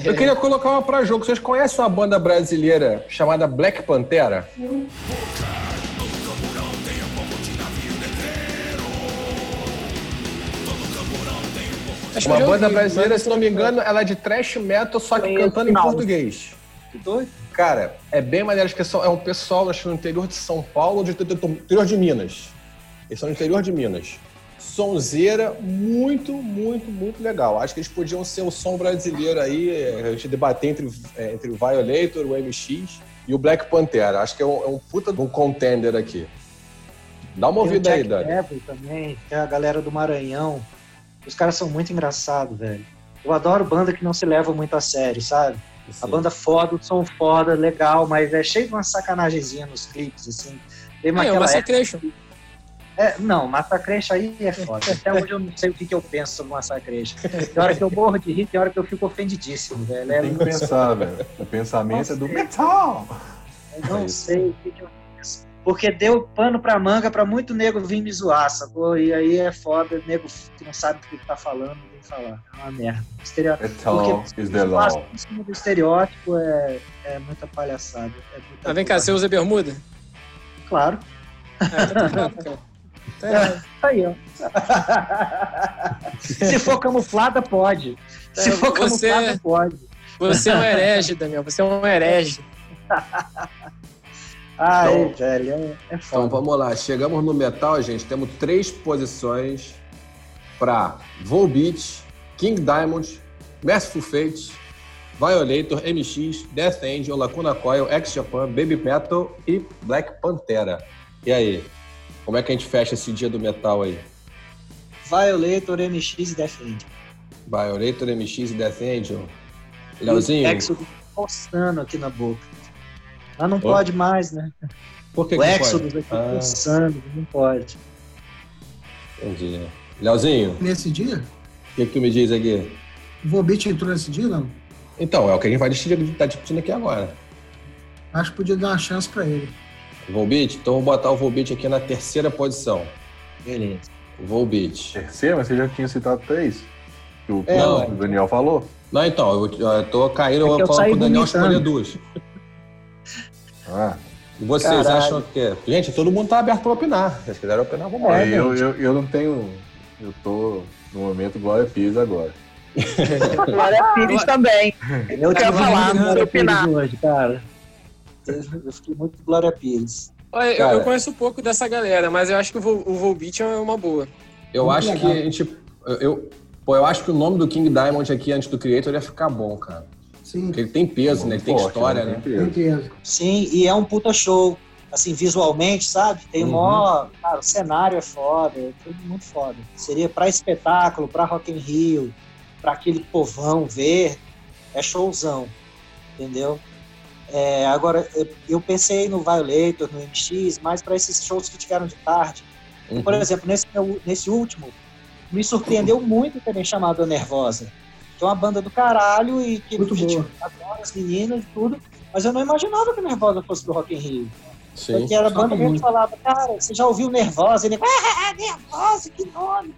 Eu queria colocar uma pra jogo. Vocês conhecem uma banda brasileira chamada Black Pantera? Acho que Uma banda ouvi, brasileira, mas- se não me engano, ela é de thrash metal, só que cantando em português. Que doido. Cara, é bem maneiro, acho que é um pessoal, acho que no interior de São Paulo, de, de, de- do interior de Minas. Eles são no interior de Minas. Sonzeira, muito, muito, muito legal. Acho que eles podiam ser o som brasileiro aí, a gente debater entre, é, entre o Violator, o MX e o Black Pantera. Acho que é um, é um puta de um contender aqui. Dá uma Tem o ouvida aí, Dani. Também, tem a galera do Maranhão. Os caras são muito engraçados, velho. Eu adoro banda que não se leva muito a sério, sabe? A Sim. banda foda, o som foda, legal, mas é cheio de uma sacanagemzinha nos clipes, assim. Tem uma É, o. É, não, Massacration aí é foda. Até hoje eu não sei o que, que eu penso sobre Massacration. Tem hora que eu morro de rir, tem hora que eu fico ofendidíssimo, velho. É, Tem que pensar, velho. O pensamento é do metal. eu não É sei o que, que eu penso. Porque deu pano pra manga pra muito nego vir me zoar, sacou? E aí é foda, nego que não sabe do que tá falando, vem falar. É uma merda. Estereo... Metal is the law. Mas, em cima do estereótipo é, é muita palhaçada. É muita Ah, vem cá, você usa bermuda? Claro. Ah, então tá errado, cara. Tá errado. Aí, ó. Se for camuflada, pode. Se É, for você- camuflada, pode. Você é um herege, Daniel. Você é um herege. Ai, Então- velho, é, é Então foda. vamos lá, chegamos no metal, gente. Temos três posições para Volbeat, King Diamond, Merciful Fate, Violator, MX, Death Angel, Lacuna Coil, X Japan, Baby Metal e Black Pantera. E aí? Como é que a gente fecha esse dia do metal aí? Violator, MX e Death Angel. Violator, MX e Death Angel. Leozinho, coçando aqui na boca. Mas não pode mais, né? por que o que não Exodus pode? aqui Ah, coçando, não pode. entendi. Leozinho, Nesse dia? o que, que tu me diz aqui? O Volbeat entrou nesse dia, não? Então, é o que a gente vai discutir, tá discutindo aqui agora. Acho que podia dar uma chance pra ele. Volbeat? Então vou botar o Volbeat aqui na terceira posição. Beleza. Volbeat. Terceiro, mas você já tinha citado três. Que o, É, o. Daniel falou. Não, então, eu, eu tô caindo, É eu eu vou falar saí pro Daniel escolher duas. Ah, E vocês Caralho. acham que. Gente, todo mundo tá aberto pra opinar. Se vocês quiserem opinar, vamos lá. É, eu, eu, eu não tenho. Eu tô no momento Glória Pires agora. Glória Pires também. Eu quero falar, não opinar. Hoje, cara. Eu fiquei muito Glória Pires. Olha, eu- Cara. eu conheço pouco dessa galera, mas eu acho que o, Vol- o Volbeat é uma boa. Eu Muito acho legal. que a gente. Eu, eu- pô, eu acho que o nome do King Diamond aqui antes do Creator ia ficar bom, cara. Sim, Porque ele tem peso, né? Ele tem Forte, história, né? né? Tem tem peso. Sim, e é um puta show. Assim, visualmente, sabe? Tem Uhum. um mó. Cara, o cenário é foda, é tudo muito foda. Seria pra espetáculo, pra Rock in Rio, pra aquele povão ver, é showzão. Entendeu? É, agora, eu- eu pensei no Violator, no MX, mais pra esses shows que tiveram de tarde. Uhum. Por exemplo, nesse, meu- nesse último, me surpreendeu muito terem chamado a Nervosa. Que é uma banda do caralho e que Muito gente, boa. adora as meninas e tudo. Mas eu não imaginava que a Nervosa fosse do Rock in Rio. Sim. Porque era a banda que falava, cara, você já ouviu Nervosa? Ele, ah, Nervosa, que nome!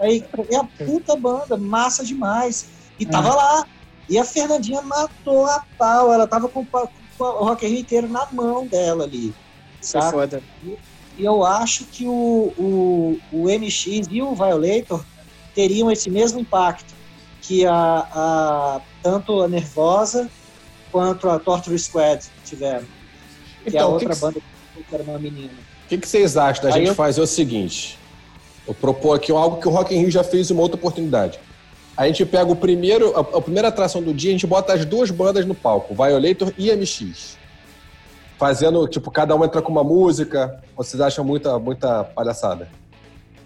Aí, é a puta banda, massa demais. E tava É. lá. E a Fernandinha matou a pau. Ela tava com, com o Rock in Rio inteiro na mão dela ali. Sabe? foda. E eu acho que o, o, o MX e o Violator teriam esse mesmo impacto que a, a tanto a Nervosa quanto a Torture Squad tiveram. Que é a Então, que, outra que, banda que era uma menina. o que que vocês acham da Aí gente eu- fazer o seguinte? Eu propor aqui algo que o Rock in Rio já fez em uma outra oportunidade. A gente pega o primeiro, a, a primeira atração do dia, a gente bota as duas bandas no palco, Violator e MX. Fazendo, tipo, cada uma entra com uma música. Vocês acham muita, muita palhaçada?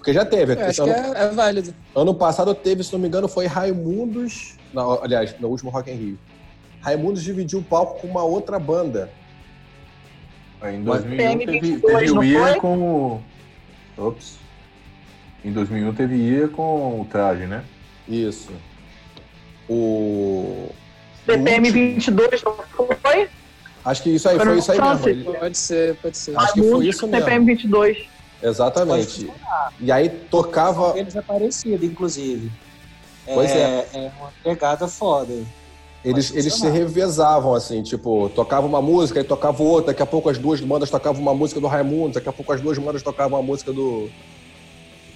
Porque já teve. Eu acho ano, que é, é válido. ano passado teve, se não me engano, foi Raimundos. Não, aliás, no último Rock in Rio. Raimundos dividiu o palco com uma outra banda. Aí, Em Mas 2001 teve, PM22, teve o Ia com o... Ops. Em 2001 teve Ia com o traje, né? Isso. O. CPM 22 não foi? Acho que isso aí Foi foi isso aí mesmo. Pode ser, pode ser. Acho que foi isso mesmo. CPM 22. Exatamente. E aí tocava. Eles é parecido, inclusive. Pois é. É uma pegada foda. Eles, eles se revezavam, assim, tipo, tocava uma música e tocava outra, daqui a pouco as duas bandas tocavam uma música do Raimundo, daqui a pouco as duas bandas tocavam uma música do.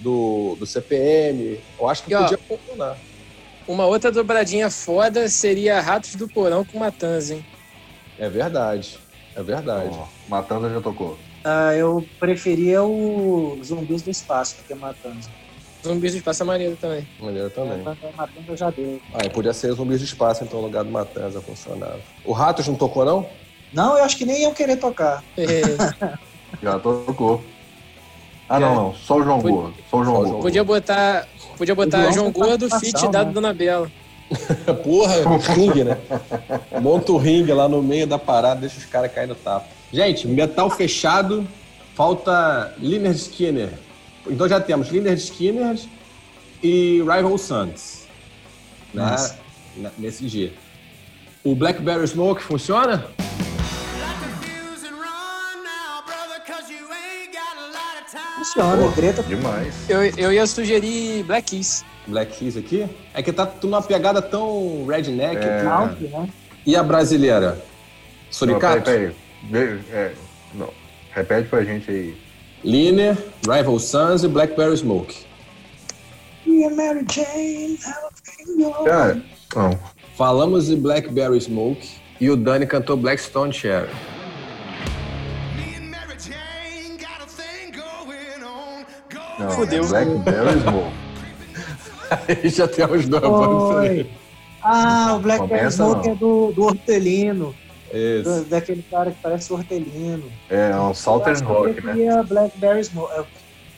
do, do CPM. Eu acho que E, ó, podia funcionar. Uma outra dobradinha foda seria Ratos do Porão com Matanza, hein? É verdade. É verdade. Ó, Matanza já tocou. Ah, eu preferia o Zumbis do Espaço do que Matanza. Zumbis do Espaço é maneiro também. Maneiro também. É, Matanza já deu. Ah, e podia ser zumbis de espaço, então, no lugar do Matanza funcionava. O Ratos não tocou, não? Não, eu acho que nem iam querer tocar. Já tocou. Ah, não, não. Só o João Podia- Gordo. Só o João o Gordo. podia botar, podia botar João Gordo, participação, Fit, Dado né? Dona Bela. Porra, ringue, né? Monta o ringue lá no meio da parada, deixa os caras cair no tapa. Gente, metal fechado, falta Leonard Skinner. Então já temos Leonard Skinner e Rival Sons. Né? Nesse dia. O Blackberry Smoke funciona? Funciona, Greta. Demais. Eu, eu ia sugerir Black Keys. Black Keys aqui? É que tá tudo numa pegada tão redneck. É. cara. né? E a brasileira? Não, Suricato? peraí, peraí. É, não. Repete pra gente aí. Liner, Rival Sons e Blackberry Smoke. E Mary Jane, Cara, não. Falamos de Blackberry Smoke e o Dani cantou Blackstone Cherry. não Fudeu. Blackberry Smoke. Aí já temos dois Oi. Ah, o Black Bear Começa, Smoke não. é do, do Hortelino. Isso. do- daquele cara que parece o Hortelino. É um Southern Rock, né? preferia Blackberry Smoke. Eu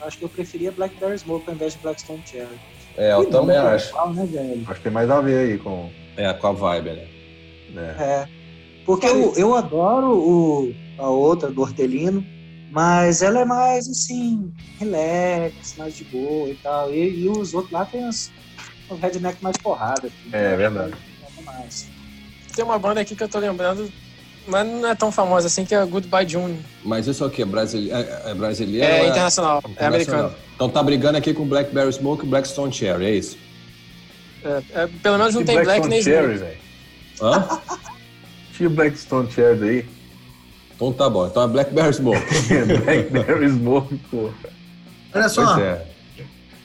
acho que eu preferia Blackberry Smoke ao invés de Blackstone Cherry. É, eu Que também acho. legal, né, velho? Acho que tem mais a ver aí com. É, com a vibe, né? né? É. Porque eu, eu adoro o, a outra do Hortelino, mas ela é mais assim, relax, mais de boa e tal. E, e os outros lá tem uns, uns redneck mais porrada. assim. É, verdade. Mais. Tem uma banda aqui que eu tô lembrando, mas não é tão famosa assim, que é Goodbye June. Mas isso é o quê? Brasile... É, é brasileiro? É ou internacional, é internacional? americano. Então tá brigando aqui com Blackberry Smoke e Blackstone Cherry, é isso? É, é, pelo menos não Que tem Black nem Cherry, Smoke. velho. Hã? Tinha Blackstone Cherry aí. Então tá bom. Então é Blackberry Smoke. Blackberry Smoke, pô. Olha só, é.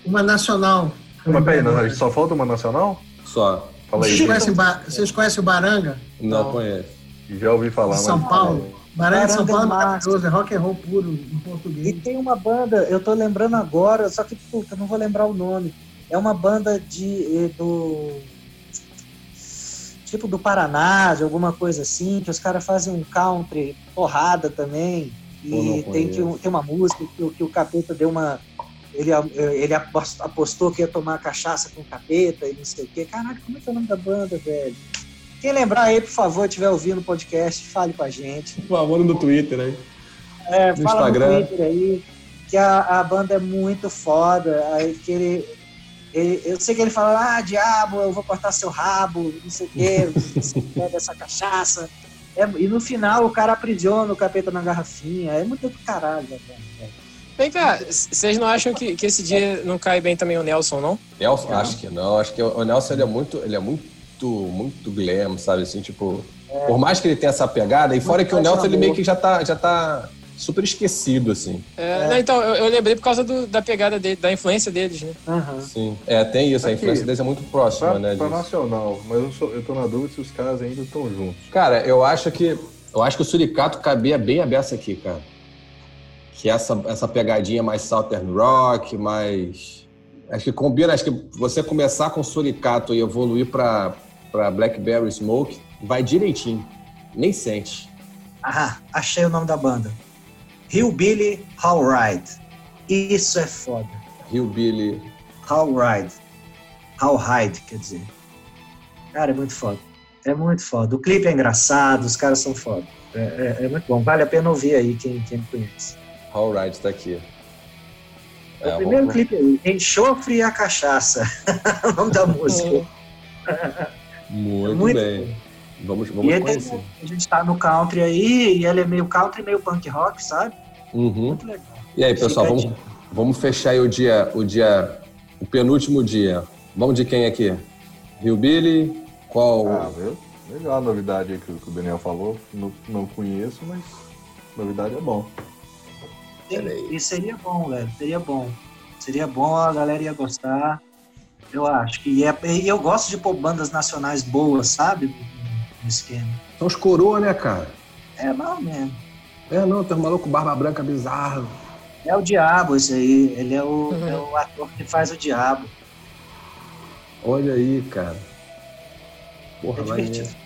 uma nacional. Mas peraí, não, só falta uma nacional? Só. Fala aí. Vocês conhecem, vocês conhecem o Baranga? Não, Não. conheço. Já ouvi falar, De mas. São Paulo? Baranga de São Paulo é é maravilhoso, é rock and roll puro em E português. tem uma banda, eu tô lembrando agora, só que puta, não vou lembrar o nome. É uma banda de eh, do tipo do Paraná, de alguma coisa assim, que os caras fazem um country porrada também. E tem, que, tem uma música que, o- que o capeta deu uma. Ele, ele apos- apostou que ia tomar cachaça com o capeta e não sei o quê. Caralho, como é que é o nome da banda, velho? Quem lembrar aí, por favor, estiver ouvindo o podcast, fale com a gente. Por favor, no Twitter, né? É, No fala Instagram. no Twitter aí que a, a banda é muito foda. Aí que ele, ele- Eu sei que ele fala, ah, diabo, eu vou cortar seu rabo, não sei o quê, você bebe essa cachaça. É, e no final o cara aprisiona o capeta na garrafinha. É muito do caralho, velho. Vem cá, vocês não acham que, que esse dia não cai bem também o Nelson, não? Nelson, acho que não. Acho que o Nelson ele é muito, ele é muito, muito glam, sabe? Assim, tipo, por mais que ele tenha essa pegada, e fora que o Nelson ele meio que já tá, já tá super esquecido, assim. É, não, então, eu, eu lembrei por causa do- da pegada dele, da influência deles, né? Aham. Sim. É, tem isso, a Aqui. influência deles é muito próxima, Pra, né? pra disso. nacional, mas eu, sou- eu tô na dúvida se os caras ainda estão juntos. Cara, eu acho que eu acho que o Suricato cabia bem a beça aqui, cara. Que essa, essa pegadinha mais Southern Rock, mais. Acho que combina, acho que você começar com Suricato e evoluir pra, pra Blackberry Smoke, vai direitinho. Nem sente. Ah, achei o nome da banda. Hillbilly Howride. Isso é foda. Hillbilly. Howride. Howride, quer dizer. Cara, é muito foda. É muito foda. O clipe é engraçado, os caras são foda. É, é- é muito bom. Vale a pena ouvir aí quem, quem conhece. Alright, tá aqui. É É, o primeiro vou- clipe aí, Enxofre e a Cachaça. o nome da música. Muito, Muito bem. Vamos, E vamos ele, conhecer. a gente tá no country aí, e ele é meio country, meio punk rock, sabe? Uhum. Muito legal. E aí, pessoal, Fica vamos, vamos fechar aí o dia, o dia, o penúltimo dia. Vamos de quem aqui? Hillbilly? Qual? Ah, viu? Legal a novidade aí que, o- Daniel falou. Não, não conheço, mas novidade é bom. E seria bom, velho. Seria bom. Seria bom, a galera ia gostar. Eu acho que é, e eu gosto de pôr bandas nacionais boas, sabe? No esquema. São os coroa, né, cara? É mal mesmo. É, não, tem um maluco barba branca bizarro. É o diabo esse aí. Ele é o, é o ator que faz o diabo. Olha aí, cara. Porra, É vai divertido.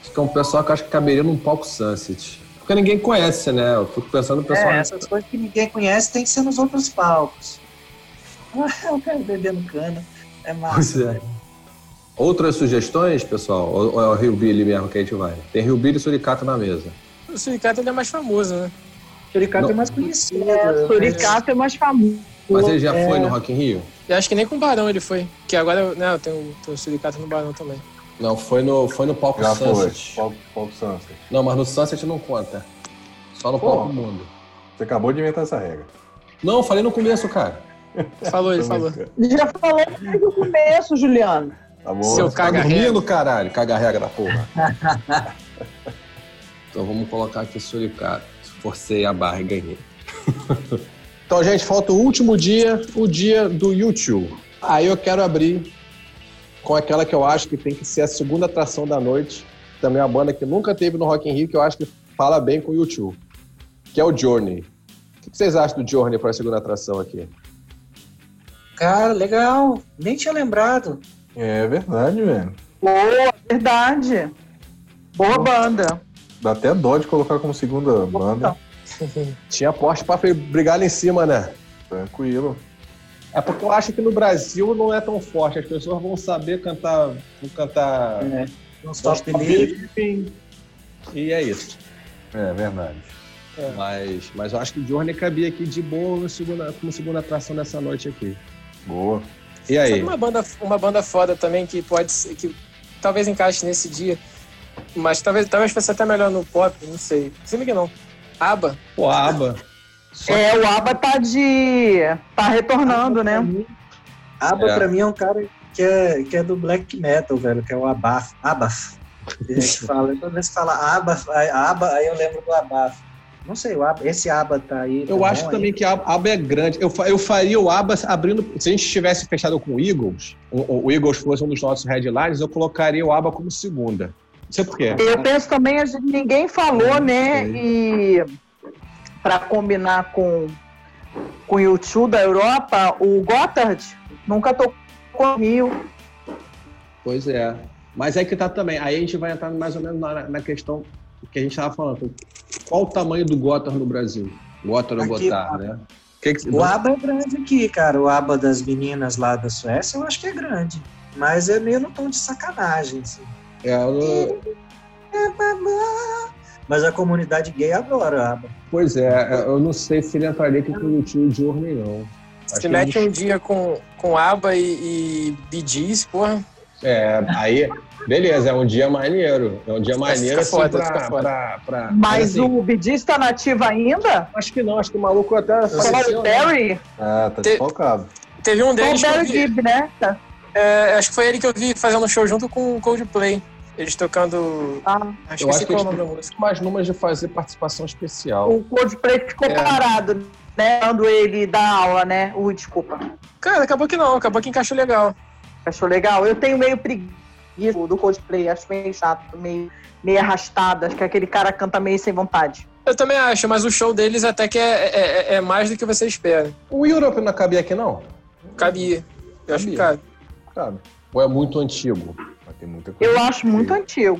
Acho que é um pessoal que eu acho que caberia num palco Sunset. Porque ninguém conhece, né? Eu fico pensando no pessoal. É, essas coisas que ninguém conhece tem que ser nos outros palcos. O cara bebendo cana. É Pois massa, é. velho. Outras sugestões, pessoal? Ou, é o Hillbilly mesmo que a gente vai? Tem Hillbilly e Suricato na mesa. O Suricato ele é mais famoso, né? Suricato Não. é mais conhecido. É, Suricato é mais famoso. Mas ele já É. foi no Rock in Rio? Eu acho que nem com o Barão ele foi. Que agora, né, tem o, tem o Suricato no Barão também. Não, foi no, foi no palco Já foi. Sunset. Palco, palco Sunset. Não, mas no Sunset não conta. Só no Pô. palco Mundo. Você acabou de inventar essa regra. Não, eu falei no começo, cara. Falou, ele falou. Já falou desde o começo, Juliano. Tá bom? Seu Tá dormindo, caralho? Caga a regra da porra. então vamos colocar aqui Suricato. Forcei a barra e ganhei. então, gente, falta o último dia, o dia do YouTube. Aí eu quero abrir com aquela que eu acho que tem que ser a segunda atração da noite. Também é uma banda que nunca teve no Rock in Rio, que eu acho que fala bem com o YouTube. Que é o Journey. O que vocês acham do Journey para a segunda atração aqui? Cara, legal. Nem tinha lembrado. É verdade, velho. Boa, verdade. Boa banda. Dá até dó de colocar como segunda banda. Tinha porte para brigar lá em cima, né? Tranquilo. É porque eu acho que no Brasil não é tão forte. As pessoas vão saber cantar. Vão cantar. É. Não stop believe. Enfim. E é isso. É verdade. Mas, mas eu acho que o Journey cabia aqui de boa no segunda, como segunda atração dessa noite aqui. Boa. E Sabe aí? uma banda, uma banda foda também que pode ser, que talvez encaixe nesse dia, mas talvez, talvez fosse até melhor no pop, não sei. Se que não. ABBA. Pô, a aba. É, o Aba tá de. tá retornando, né? Abba, É. pra mim, é um cara que é, que é do black metal, velho, que é o Abaf. Abaf. A gente fala. Toda vez que fala Abaf, Abba, aí eu lembro do Abaf. Não sei, esse Abba tá aí. Eu tá acho bom também aí? que a aba é grande. Eu, eu faria o aba abrindo. Se a gente tivesse fechado com o Eagles, o, o Eagles fosse um dos nossos headlines, eu colocaria o aba como segunda. Não sei por quê. Eu penso também, a gente- ninguém falou, né? E para combinar com, com o YouTube da Europa, o Gotthard nunca tocou no Rio. Pois é. Mas é que tá também. Aí a gente vai entrar mais ou menos na, na questão que a gente tava falando. Qual o tamanho do Gotham no Brasil? Gotham ou Gotar, né? Que que- O aba é grande aqui, cara. O aba das meninas lá da Suécia, eu acho que é grande. Mas é meio no tom de sacanagem, assim. é, eu- Mas a comunidade gay adora a aba. pois é, eu não sei se ele entraria aqui com o tio Journey, não. Acho Se que mete um dia com, com aba e, e Gees, porra. É, aí, beleza, é um dia maneiro. É um dia maneiro assim, foda, pra, pra- pra- Mas assim, o Bidis tá nativo ainda? Acho que não, acho que o maluco até faleceu, né? Solitary? Ah, tá Te- desfalcado. Teve um deles que eu Barry Gibb, né? Tá. é, acho que foi ele que eu vi fazendo show junto com o Coldplay. Eles tocando. Ah, Acho Eu que acho que é eles o nome da música. mais numas de fazer participação especial. o Coldplay ficou É. parado, né? Quando ele dá aula, né? Ui, desculpa. Cara, acabou que não, acabou que encaixou legal. Achou legal? Eu tenho meio preguiça do Coldplay, acho meio chato, meio, meio arrastado. Acho que aquele cara canta meio sem vontade. Eu também acho, mas o show deles até que é, é, é mais do que você espera. O Europe não cabia aqui, não? Cabia. Eu acho que cabe. Sabe? Ou é muito antigo? Mas tem muita coisa. Eu acho muito antigo.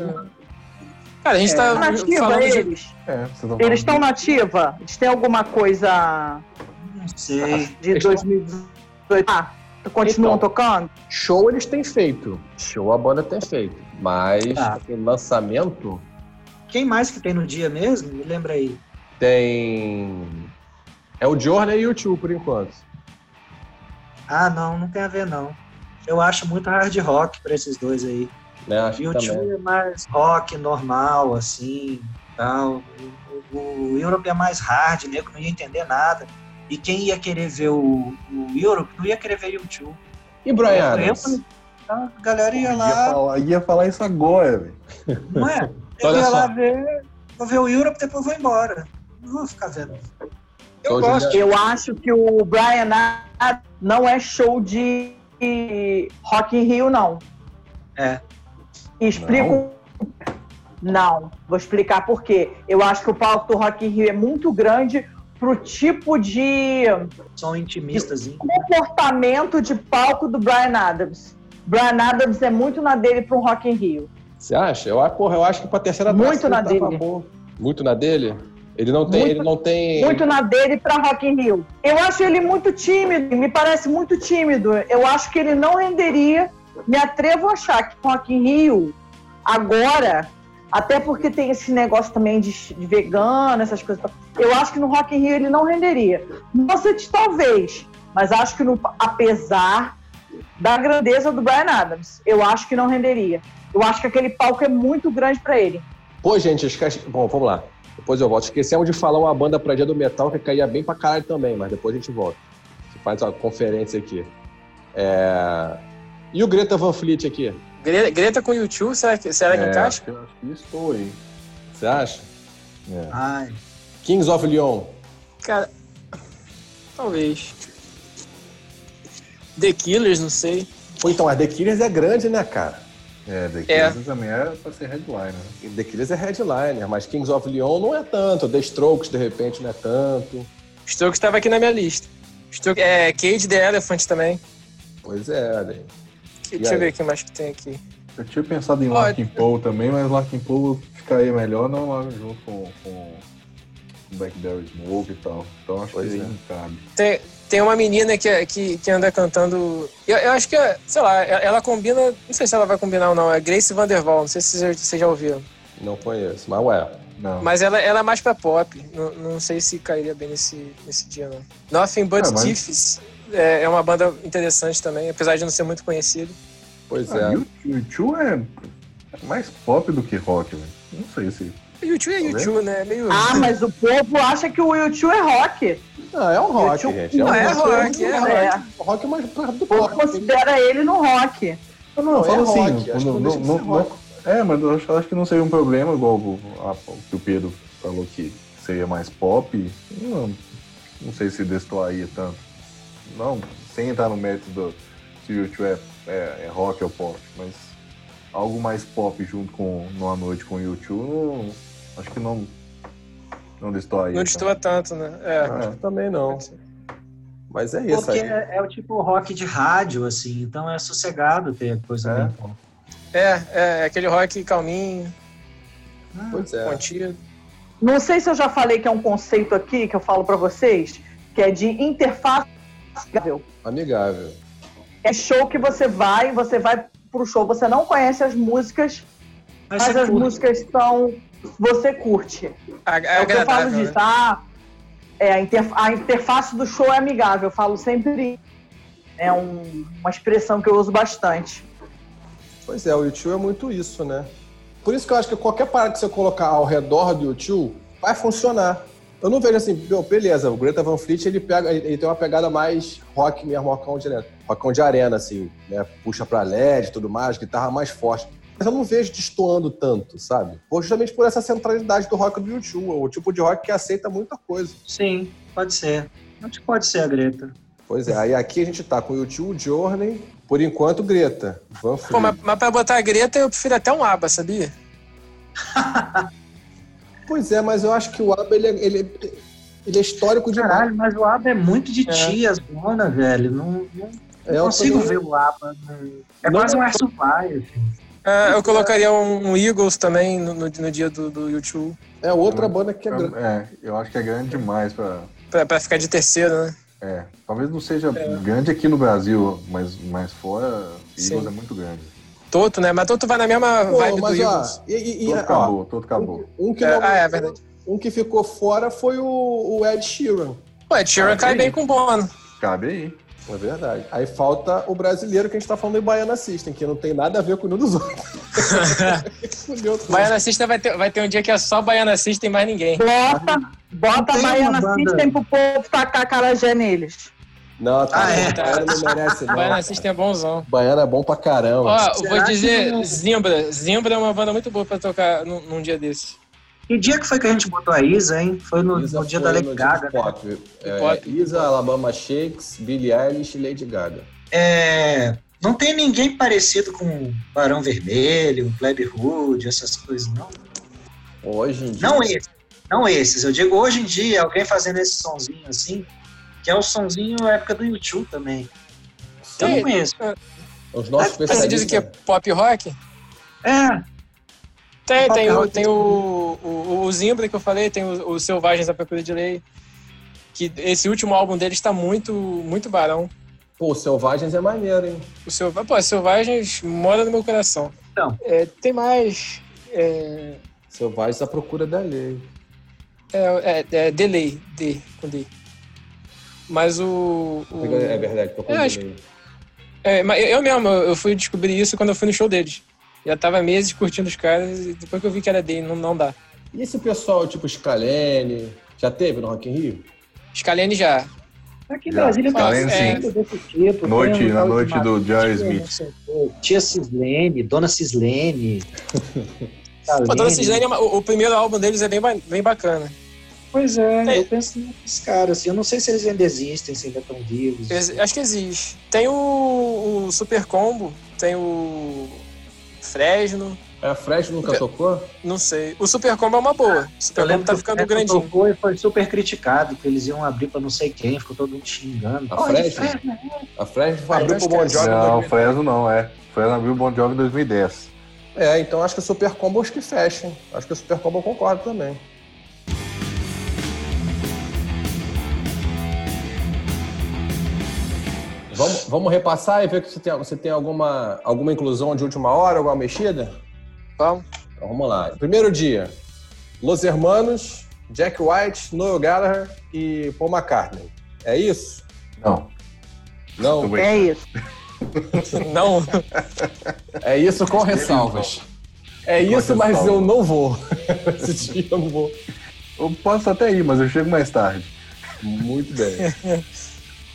Cara, a gente tá Nativa, falando de. eles? É, vocês estão Eles estão falando nativa? Eles têm alguma coisa Não sei. de Eles tão- 2018? Ah, continuam Então. tocando? Show eles têm feito. Show a banda tem feito. Mas aquele lançamento Quem mais que tem no dia mesmo? Me lembra aí. tem. É o Journey e o Tio, por enquanto. Ah, não, não tem a ver, não. Eu acho muito hard rock pra esses dois aí. Né? Acho E o. Tio é mais rock normal, assim, tal. O, o Europe é mais hard, nego não ia entender nada. E quem ia querer ver o, o Europe não ia querer ver o Tio. E Brian Adams? A galera ia Ia lá, falar, ia falar isso agora, velho. não é? Eu Olha ia só. lá ver, vou ver o Europe, depois vou embora. Não vou ficar vendo. Eu Então, gosto. Eu acho que o Brian Adams não é show de Rock in Rio, não. É. Explico. Não. Vou explicar por quê. Eu acho que o palco do Rock in Rio é muito grande pro tipo de São intimistas, hein? comportamento de palco do Brian Adams. Brian Adams é muito na dele para um Rock in Rio. Você acha? Eu, porra, eu acho que pra terceira Muito na ele tava dele. Muito na dele? Ele não tem. Muito- ele não tem. Muito na dele para Rock in Rio. Eu acho ele muito tímido, me parece muito tímido. Eu acho que ele não renderia. Me atrevo a achar que Rock in Rio, agora, até porque tem esse negócio também de, de vegano, essas coisas. Eu acho que no Rock in Rio ele não renderia. Se talvez, mas acho que no, apesar da grandeza do Brian Adams, eu acho que não renderia. Eu acho que aquele palco é muito grande para ele. Pô, gente, esquece... Bom, vamos lá. Depois eu volto. Esquecemos de falar uma banda pra dia do metal que caía bem pra caralho também, mas depois a gente volta. Você faz uma conferência aqui. É... E o Greta Van Fleet aqui? Gre- Greta com YouTube, será que, será que É, encaixa? acho que, acho que estou aí. Você acha? É. Ai, Kings of Leon. Cara, talvez. The Killers, não sei. Pô, então, a The Killers é grande, né, cara? É, daqui É. também é pra ser headliner. né? The Killers é headliner, mas Kings of Leon não é tanto. The Strokes, de repente, não é tanto. Strokes estava aqui na minha lista. Strokes, é, Cage the Elephant também. Pois é, olha aí. Que- deixa eu ver o que mais que tem aqui. Eu tinha pensado em. Larkin Poe também, mas Larkin Poe ficaria melhor não lá junto com, com Blackberry Smoke e tal. Então acho Pois que é. não cabe. Tem, tem uma menina que, que, que anda cantando. Eu, eu acho que, sei lá, ela, combina. Não sei se ela vai combinar ou não. É Grace Vanderval. Não sei se vocês vocês já ouviram. Não conheço, mas ué. Não. Mas ela, ela é mais pra pop. Não, não sei se cairia bem nesse, nesse dia, não. Nothing But É, mas- Thieves é, é uma banda interessante também, apesar de não ser muito conhecido. Pois Ah, é. e o- e o Tio é mais pop do que rock, velho. Não sei se. YouTube é Tá YouTube, né? É meio. Ah, mas o povo acha que o YouTube é rock. Não, é um rock, gente. É um Não, é rock, é É. rock mais perto do O povo pop. considera ele no rock. Não, não, Não, eu falo é assim. rock, não- ser não- rock. é, mas eu acho, acho que não seria um problema, igual o, a- o que o Pedro falou que seria mais pop. Não, não sei se destoaria tanto. Não, sem entrar no mérito do se o YouTube é, é, é rock ou pop, mas algo mais pop junto com numa noite com o YouTube, não, acho que não não destoaria. Não tanto. destoa tanto, né? É. Acho que também não. Mas é isso porque aí. é, é o tipo rock de rádio, assim, então é sossegado ter coisa É. bem pop. É, é aquele rock calminho, Pois é. contido. Não sei se eu já falei que é um conceito aqui que eu falo pra vocês, que é de interface amigável. Amigável. É show que você vai, você vai pro show, você não conhece as músicas, Mas mas as curte. músicas são. Você curte. A- É o que eu falo disso, né? ah, é, a, interfa- a interface do show é amigável, eu falo sempre. É um- uma expressão que eu uso bastante. Pois é, o YouTube é muito isso, né? Por isso que eu acho que qualquer parada que você colocar ao redor do YouTube vai funcionar. Eu não vejo assim, meu, beleza, o Greta Van Fleet ele, pega, ele ele tem uma pegada mais rock mesmo, rockão de, rockão de arena, assim, né? Puxa pra LED e tudo mais, guitarra mais forte. Mas eu não vejo destoando tanto, sabe? Justamente por essa centralidade do rock do YouTube, o tipo de rock que aceita muita coisa. Sim, pode ser. Acho que pode ser a Greta. Pois é, aí aqui a gente tá com o YouTube, Journey, por enquanto Greta, Van Fleet. Pô, mas, mas pra botar a Greta, eu prefiro até um aba, sabia? Pois é, mas eu acho que o ABBA, ele, é- ele, é- ele é histórico demais. Caralho, mas o ABBA é muito de É. tias, dona, velho. Não, não É, eu consigo também- ver o ABBA. não- É Não, quase um não. Air Supply. assim. Ah, eu colocaria um, um Eagles também no, no- no dia do, do YouTube, É outra banda que é grande. É, eu acho que é grande demais pra. pra, pra ficar de terceiro, né? É, talvez não seja grande aqui no Brasil, mas, mas fora, Sim. Eagles é muito grande. Toto, né? Mas Toto vai na mesma Pô, vibe do mas ó, Eagles. e, Todo acabou, todo acabou. um, um que É, não- ah, é verdade. um que ficou fora foi o, o Ed Sheeran. Ué, Sheeran Ah, cai bem com o Bono. Cabe aí. É verdade. Aí falta o brasileiro que a gente tá falando do Baiana System, que não tem nada a ver com nenhum dos outros. Baiana System vai ter, vai ter um dia que é só Baiana System e mais ninguém. Bota, bota Baiana System pro povo tacar carajé neles. Não, tá. Ah, é. Baiana não merece, não. Baiana System é bonzão. Baiana é bom pra caramba. Ó, Será vou que dizer não- Zimbra. Zimbra é uma banda muito boa pra tocar num, num dia desse. Que dia que foi que a gente botou a Isa, hein? Foi no, Isa no dia foi da Lady Gaga. né? Pop. É, Pop. Isa, Alabama Shakes, Billie Eilish e Lady Gaga. É, não tem ninguém parecido com Barão Vermelho, Plebe Hood, essas coisas, não. Hoje em dia. Não esses. Não esses. Eu digo hoje em dia, alguém fazendo esse sonzinho assim, que é o sonzinho da época do YouTube também. Eu não conheço. Os nossos Mas você diz que é pop rock? É, Tem, Pop tem, o, tem o, o, o Zimbra que eu falei, tem o, o Selvagens da Procura de Lei. Que esse último álbum deles tá muito, muito barão. Pô, Selvagens é maneiro, hein? O seu, pô, Selvagens mora no meu coração. Então. É, tem mais. É, Selvagens à procura da lei. é, é, é Delay, D, com D. Mas o. o É verdade, Eu da acho- é, mas eu mesmo, eu fui descobrir isso quando eu fui no show deles. Já tava meses curtindo os caras e depois que eu vi que era dele, não, não dá. E esse pessoal, tipo Scalene, já teve no Rock in Rio? Scalene já. aqui em Brasília tem Scalene, muito desse tipo. Noite, um na noite do Jerry Smith. Tia Cislene, Dona Cislene. Pô, Dona Cislene, é o, o primeiro álbum deles é bem, bem bacana. Pois é, É. eu penso nesses caras, assim, eu não sei se eles ainda existem, se ainda estão vivos. Ex- Acho que existe. Tem o, o Super Combo, tem o Fresno, A Fred nunca tocou? não sei. O Super Combo é uma boa. O Eu Super Combo lembro tá ficando Fresno grandinho. tocou e foi super criticado, que eles iam abrir pra não sei quem, ficou todo mundo xingando. A Fresno? Fresno, né? A Fred Ah, abriu pro Bon esquece. Jovi. em Não, 2000. Fresno não, é. Fresno abriu o Bon Jovi em 2010. É, então acho que o Super Combo acho que fecha, hein? Acho que o Super Combo eu concordo também. Vamos, vamos repassar e ver se tem, se tem alguma, alguma inclusão de última hora, alguma mexida? Vamos. Então vamos lá. Primeiro dia, Los Hermanos, Jack White, Noel Gallagher e Paul McCartney. É isso? Não. Não. É isso. Não. é isso com ressalvas. É isso, mas eu não vou. Esse dia eu não vou. Eu posso até ir, mas eu chego mais tarde. Muito bem.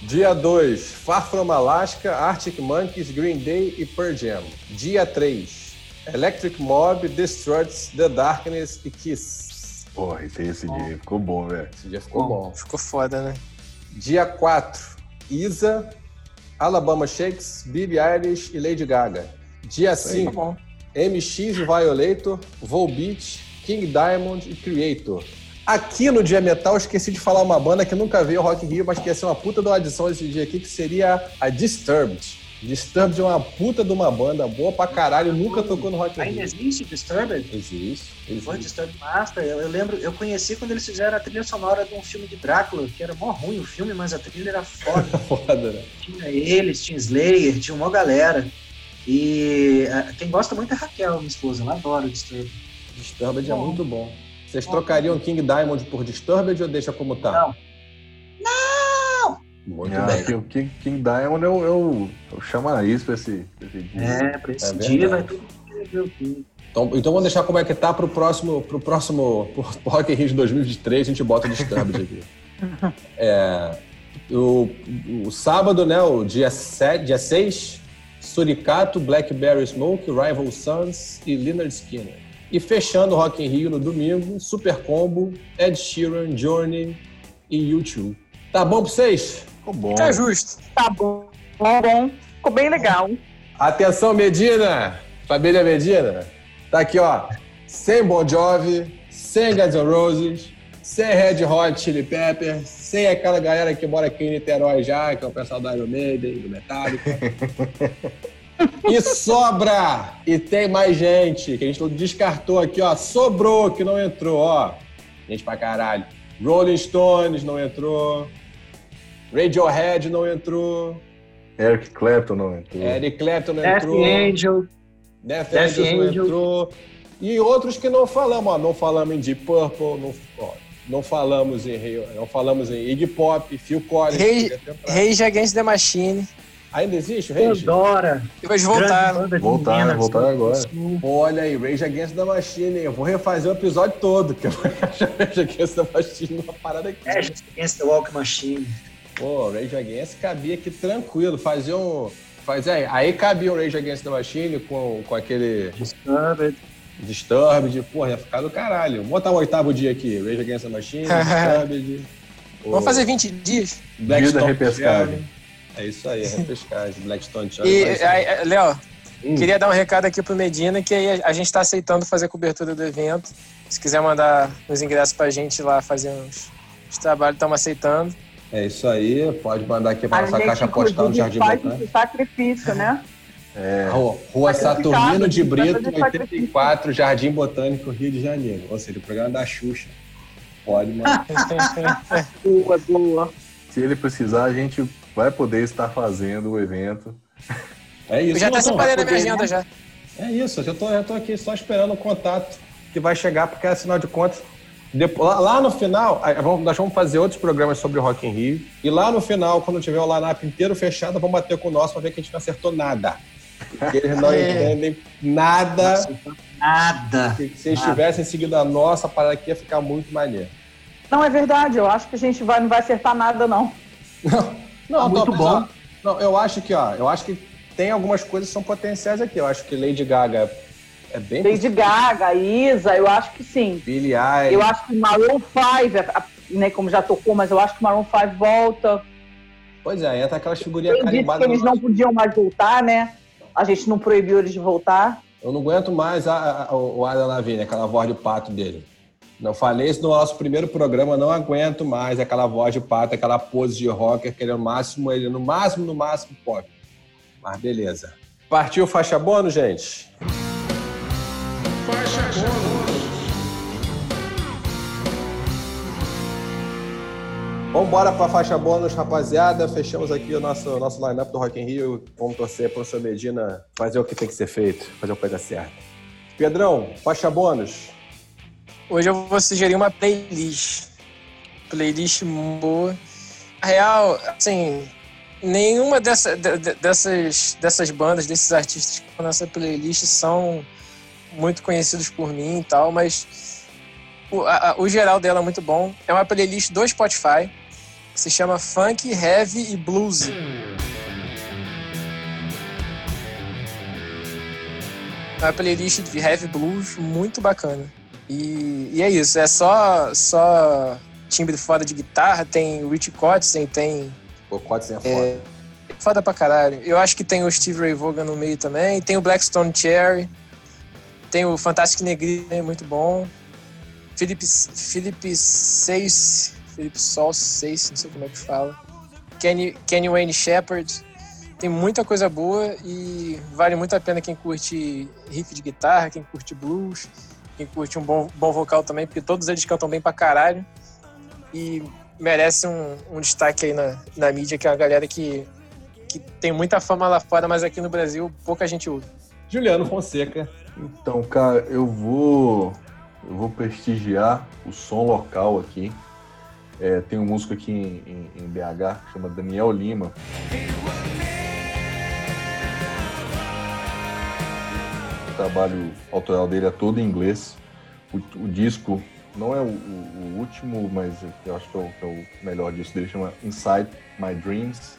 Dia 2, Far From Alaska, Arctic Monkeys, Green Day e Pearl Jam. Dia 3, Electric Mob, The Struts, The Darkness e Kiss. Porra, esse, esse dia ficou bom, velho. Esse dia ficou bom. Ficou foda, né? Dia 4, Isa, Alabama Shakes, Billie Eilish e Lady Gaga. Dia Tá 5, bom. MX e Violator, Volbeat, King Diamond e Creator. Aqui no Dia Metal, eu esqueci de falar uma banda que nunca veio Rock in Rio, mas que ia ser uma puta de uma adição esse dia aqui, que seria a Disturbed. Disturbed é uma puta de uma banda boa pra caralho, nunca tocou no Rock in Ainda Rio. existe Disturbed? Existe. Foi. Disturbed Master. Eu, eu lembro, eu conheci quando eles fizeram a trilha sonora de um filme de Drácula, que era mó ruim o filme, mas a trilha era foda. Foda, né? tinha eles, tinha Slayer, tinha uma galera. E ah, quem gosta muito é a Raquel, minha esposa. Ela adora o Disturbed. Disturbed é muito bom. Vocês trocariam King Diamond por Disturbed ou deixa como tá? Não. Muito Ah, bem. o King, King Diamond é o, é o, é o chamariz pra esse, pra esse dia. É, pra esse É dia vai tudo King. Então, então vamos deixar como é que tá pro próximo, pro próximo pro Rock in Rio de 2023, a gente bota o Disturbed aqui. É, o, o sábado, né, o dia, 7, dia 6, Suricato, Blackberry Smoke, Rival Sons e Leonard Skinner. E fechando o Rock in Rio no domingo, Super Combo, Ed Sheeran, Journey e U2. Tá bom pra vocês? Ficou bom. Tá justo. Tá bom, bom, bom. Ficou bem legal. Atenção, Medina! Família Medina. Tá aqui, ó. Sem Bon Jovi, sem Guns N' Roses, sem Red Hot Chili Peppers, sem aquela galera que mora aqui em Niterói já, que é o pessoal do Iron Maiden, do Metallica. e sobra! E tem mais gente, que a gente descartou aqui, ó. Sobrou, que não entrou, ó. Gente pra caralho. Rolling Stones não entrou. Radiohead não entrou. Eric Clapton não entrou. Eric Clapton não Death entrou. Angel. Death, Death Angel não entrou. E outros que não falamos, ó, não falamos em Deep Purple, não, ó, não falamos em Rio- não falamos em Iggy Pop, Phil Collins. Rage Against the Machine. Ainda existe o Rage? Pandora. Banda de Voltaram, meninas. voltaram agora. Olha aí, Rage Against the Machine. Eu vou refazer o episódio todo, que eu vou achar Rage Against the Machine numa parada aqui. Ashes Against the Walk Machine. Pô, Rage Against cabia aqui tranquilo, fazer um... Faz aí, aí cabia um Rage Against the Machine com, com aquele Disturbed. Disturbed, porra, ia ficar do caralho. Vamos botar o oitavo dia aqui, Rage Against the Machine, Disturbed... Vamos fazer 20 dias. Blackstone Dia da repescagem. Cherry. É isso aí, repescagem. Blackstone E, Cherry. vai ser- aí, aí, Léo, Hum. queria dar um recado aqui pro Medina, que aí a- a gente está aceitando fazer a cobertura do evento. Se quiser mandar os ingressos pra gente lá fazer uns, uns trabalhos, estamos aceitando. É isso aí, pode mandar aqui para A nossa gente, caixa postal do Jardim faz Botânico. sacrifício, né? Rua, Rua Sacrificado, Saturnino de Brito, sacrifício. 84, Jardim Botânico, Rio de Janeiro. Ou seja, o programa da Xuxa. Pode mandar. Boa, boa. Se ele precisar, a gente vai poder estar fazendo o evento. É isso. Eu já separei na vai minha agenda né? já. É isso, eu tô, eu tô aqui só esperando o contato que vai chegar, porque afinal de contas, depois, lá, lá no final, nós vamos fazer outros programas sobre o Rock in Rio. E lá no final, quando tiver o line-up inteiro fechado, vamos bater com o nosso pra ver que a gente não acertou nada. Porque eles não É. entendem nada. Nada. Se se eles Nada. tivessem seguido a nossa, a parada aqui ia ficar muito maneiro. Não, é verdade. Eu acho que a gente vai, não vai acertar nada, não. Não, Muito talvez, bom. ó, Não, eu acho que, ó, eu acho que tem algumas coisas que são potenciais aqui. Eu acho que Lady Gaga é bem Lady Gaga, Isa, eu acho que sim. Billie Eilish. Eu acho que Maroon 5, a- né, como já tocou, mas eu acho que Maroon 5 volta. Pois é, entra aquelas figurinhas disse que carimbadas. eles não podiam mais voltar, né? A gente não proibiu eles de voltar. Eu não aguento mais a, a- o Adam Lavigne, aquela voz de pato dele. Não falei isso no nosso primeiro programa, não aguento mais aquela voz de pato, aquela pose de rocker, que ele é no máximo, ele no máximo, no máximo pop. Mas beleza. Partiu faixa bônus, gente? Vamos embora para a faixa bônus, rapaziada. Fechamos aqui o nosso, nosso line-up do Rock in Rio. Vamos torcer para o seu Medina fazer o que tem que ser feito, fazer o coisa certa. Pedrão, faixa bônus. Hoje eu vou sugerir uma playlist. Playlist boa. Real, assim, nenhuma dessa, de- de- dessas, dessas bandas, desses artistas que estão nessa playlist são muito conhecidos por mim e tal, mas o, a- o geral dela é muito bom. É uma playlist do Spotify que se chama Funk, Heavy e Blues. É uma playlist de heavy blues muito bacana. E, e é isso, é só, só timbre foda de guitarra, tem Rich Kotzen, tem. O Cotsen é foda. É, foda pra caralho. Eu acho que tem o Steve Ray Vaughan no meio também, tem o Blackstone Cherry, tem o Fantastic Negri, é muito bom. Philip, Philip Seis, Philip Sol Seis, não sei como é que fala. Kenny, Kenny Wayne Shepherd. tem muita coisa boa e vale muito a pena quem curte riff de guitarra, quem curte blues, quem curte um bom, bom vocal também, porque todos eles cantam bem pra caralho. E merece um, um destaque aí na, na mídia, que é uma galera que, que tem muita fama lá fora, mas aqui no Brasil pouca gente ouve. Juliano Fonseca. Então, cara, eu vou eu vou prestigiar o som local aqui. É, tem um músico aqui em, em- em BH que chama Daniel Lima. Trabalho autoral dele é todo em inglês. O, o disco não é o, o- último, mas eu acho que é o, que é o melhor disco dele, chama Inside My Dreams.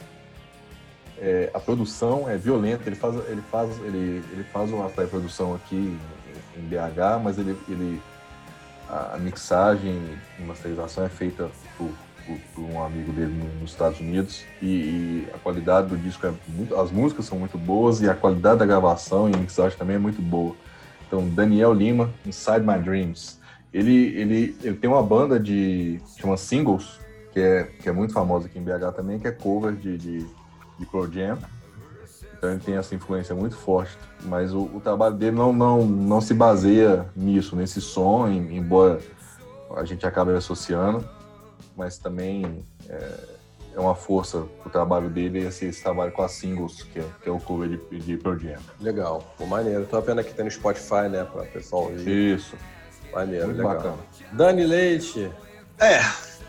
É, a produção é violenta, ele faz, ele faz, ele, ele faz uma pré-produção aqui em, em BH, mas ele, ele a mixagem e masterização é feita por, por- por um amigo dele no- nos Estados Unidos e, e a qualidade do disco é muito, as músicas são muito boas e a qualidade da gravação e mixagem também é muito boa. Então, Daniel Lima, Inside My Dreams. Ele, ele, ele tem uma banda de chama Singles, que é, que é muito famosa aqui em BH também, que é cover de, de, de Pearl Jam. Então ele tem essa influência muito forte. Mas o, o trabalho dele não, não, não se baseia nisso, nesse som, em- embora a gente acabe associando, mas também é, é uma força o trabalho dele esse, esse trabalho com as singles, que é, que é o cover de, de Pearl Jam. Legal, pô, maneiro. Tô vendo aqui tem no Spotify, né, pra pessoal ouvir. Isso, Maneiro, muito legal. bacana. Dani Leite. É,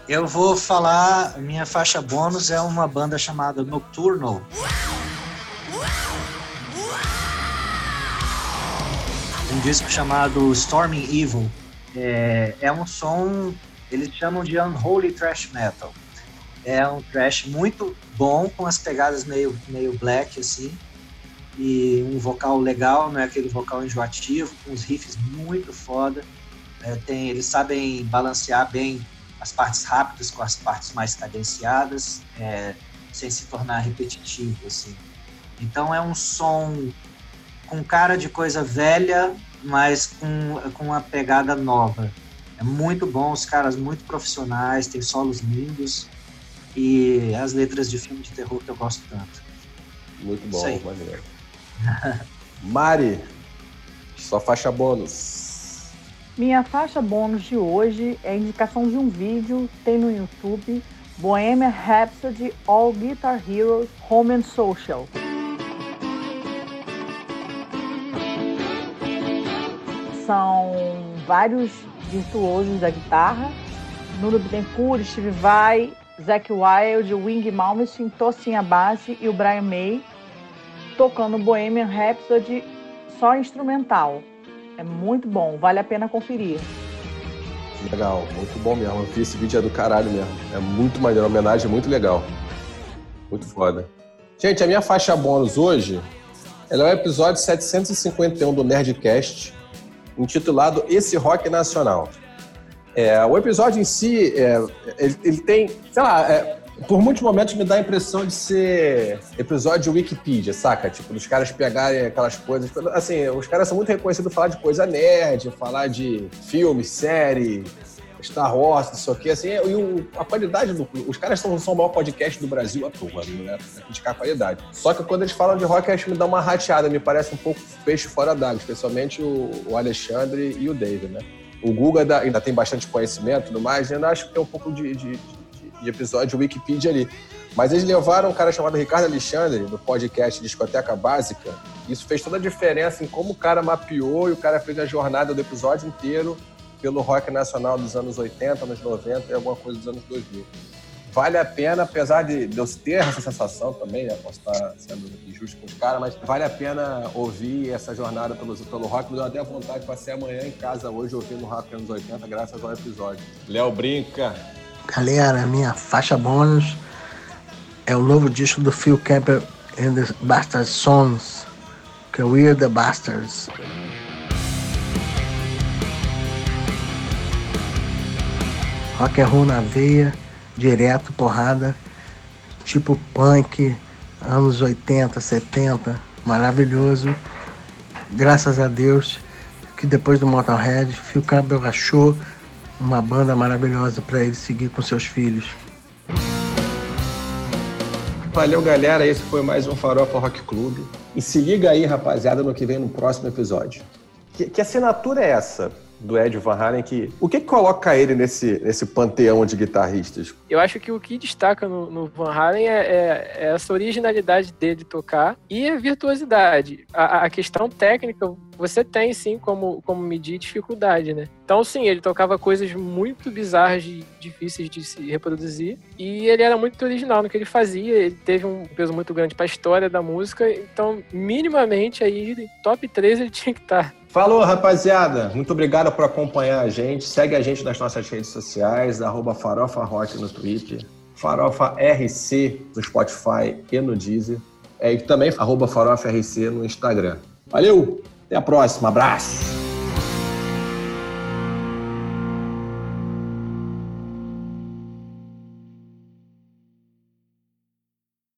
eu vou falar, minha faixa bônus é uma banda chamada Nocturnal. Um disco chamado Storming Evil. É, é um som, eles chamam de Unholy Thrash Metal. É um thrash muito bom, com as pegadas meio, meio black, assim. E um vocal legal, não é aquele vocal enjoativo, com uns riffs muito foda. É, tem, eles sabem balancear bem as partes rápidas com as partes mais cadenciadas, é, sem se tornar repetitivo, assim. Então é um som com cara de coisa velha, mas com, com uma pegada nova. É muito bom, os caras muito profissionais, tem solos lindos e as letras de filme de terror que eu gosto tanto. Muito bom, maneiro. Mari, sua faixa bônus. Minha faixa bônus de hoje é a indicação de um vídeo, tem no YouTube, Bohemian Rhapsody All Guitar Heroes Home and Social. São vários virtuosos da guitarra, Nuno Bittencourt, Steve Vai, Zac Wild, Wing Malmsteen, Tocinha Bassi e o Brian May, tocando Bohemian Rhapsody só instrumental. É muito bom, vale a pena conferir. Legal, muito bom mesmo. Eu vi esse vídeo é do caralho mesmo. É muito maneiro, a homenagem é muito legal. Muito foda. Gente, a minha faixa bônus hoje ela é o episódio 751 do Nerdcast, intitulado Esse Rock Nacional. É, o episódio em si, é, ele, ele tem, sei lá, é, por muitos momentos me dá a impressão de ser episódio Wikipedia, saca? Tipo, dos caras pegarem aquelas coisas. Assim, os caras são muito reconhecidos falar de coisa nerd, falar de filme, série, Star Wars, não sei o quê. Assim, e o- a qualidade do. Os caras são, são o maior podcast do Brasil à toa, né? Criticar a qualidade. Só que quando eles falam de rock, acho que me dá uma rateada, me parece um pouco peixe fora d'água, especialmente o, o Alexandre e o David, né? O Guga ainda, ainda tem bastante conhecimento e tudo mais, e ainda acho que tem um pouco de, de, de- de episódio Wikipedia ali. Mas eles levaram um cara chamado Ricardo Alexandre, no podcast Discoteca Básica. Isso fez toda a diferença em como o cara mapeou e o cara fez a jornada do episódio inteiro pelo rock nacional dos anos 80, anos 90 e alguma coisa dos anos 2000. Vale a pena, apesar de eu ter essa sensação também, né? Posso estar sendo injusto com os caras, mas vale a pena ouvir essa jornada pelo, pelo rock. Me deu até vontade de passar amanhã em casa hoje ouvindo rock anos 80, graças ao episódio. Léo Brinca. Galera, minha faixa bônus é o novo disco do Phil Camper and the Bastard Sons, que é We're the Bastards. Rock and roll na veia, direto, porrada, tipo punk, anos 80, 70, maravilhoso. Graças a Deus que depois do Motorhead, Phil Campbell achou uma banda maravilhosa para ele seguir com seus filhos. Valeu, galera. Esse foi mais um Farofa Rock Club. E se liga aí, rapaziada, no que vem no próximo episódio. Que, que assinatura é essa do Ed Van Halen? Que, o que, coloca ele nesse, nesse panteão de guitarristas? Eu acho que o que destaca no, no Van Halen é, é- é essa originalidade dele de tocar e a virtuosidade. A, a questão técnica, você tem sim como, como medir dificuldade, né? Então, sim, ele tocava coisas muito bizarras, de, difíceis de se reproduzir. E ele era muito original no que ele fazia. Ele teve um peso muito grande para a história da música. Então, minimamente, aí, top 3 ele tinha que estar. Falou, rapaziada. Muito obrigado por acompanhar a gente. Segue a gente nas nossas redes sociais, arroba Farofa Rock no Twitter, Farofa RC no Spotify e no Deezer. É, e também arroba Farofa RC no Instagram. Valeu, até a próxima. Abraço.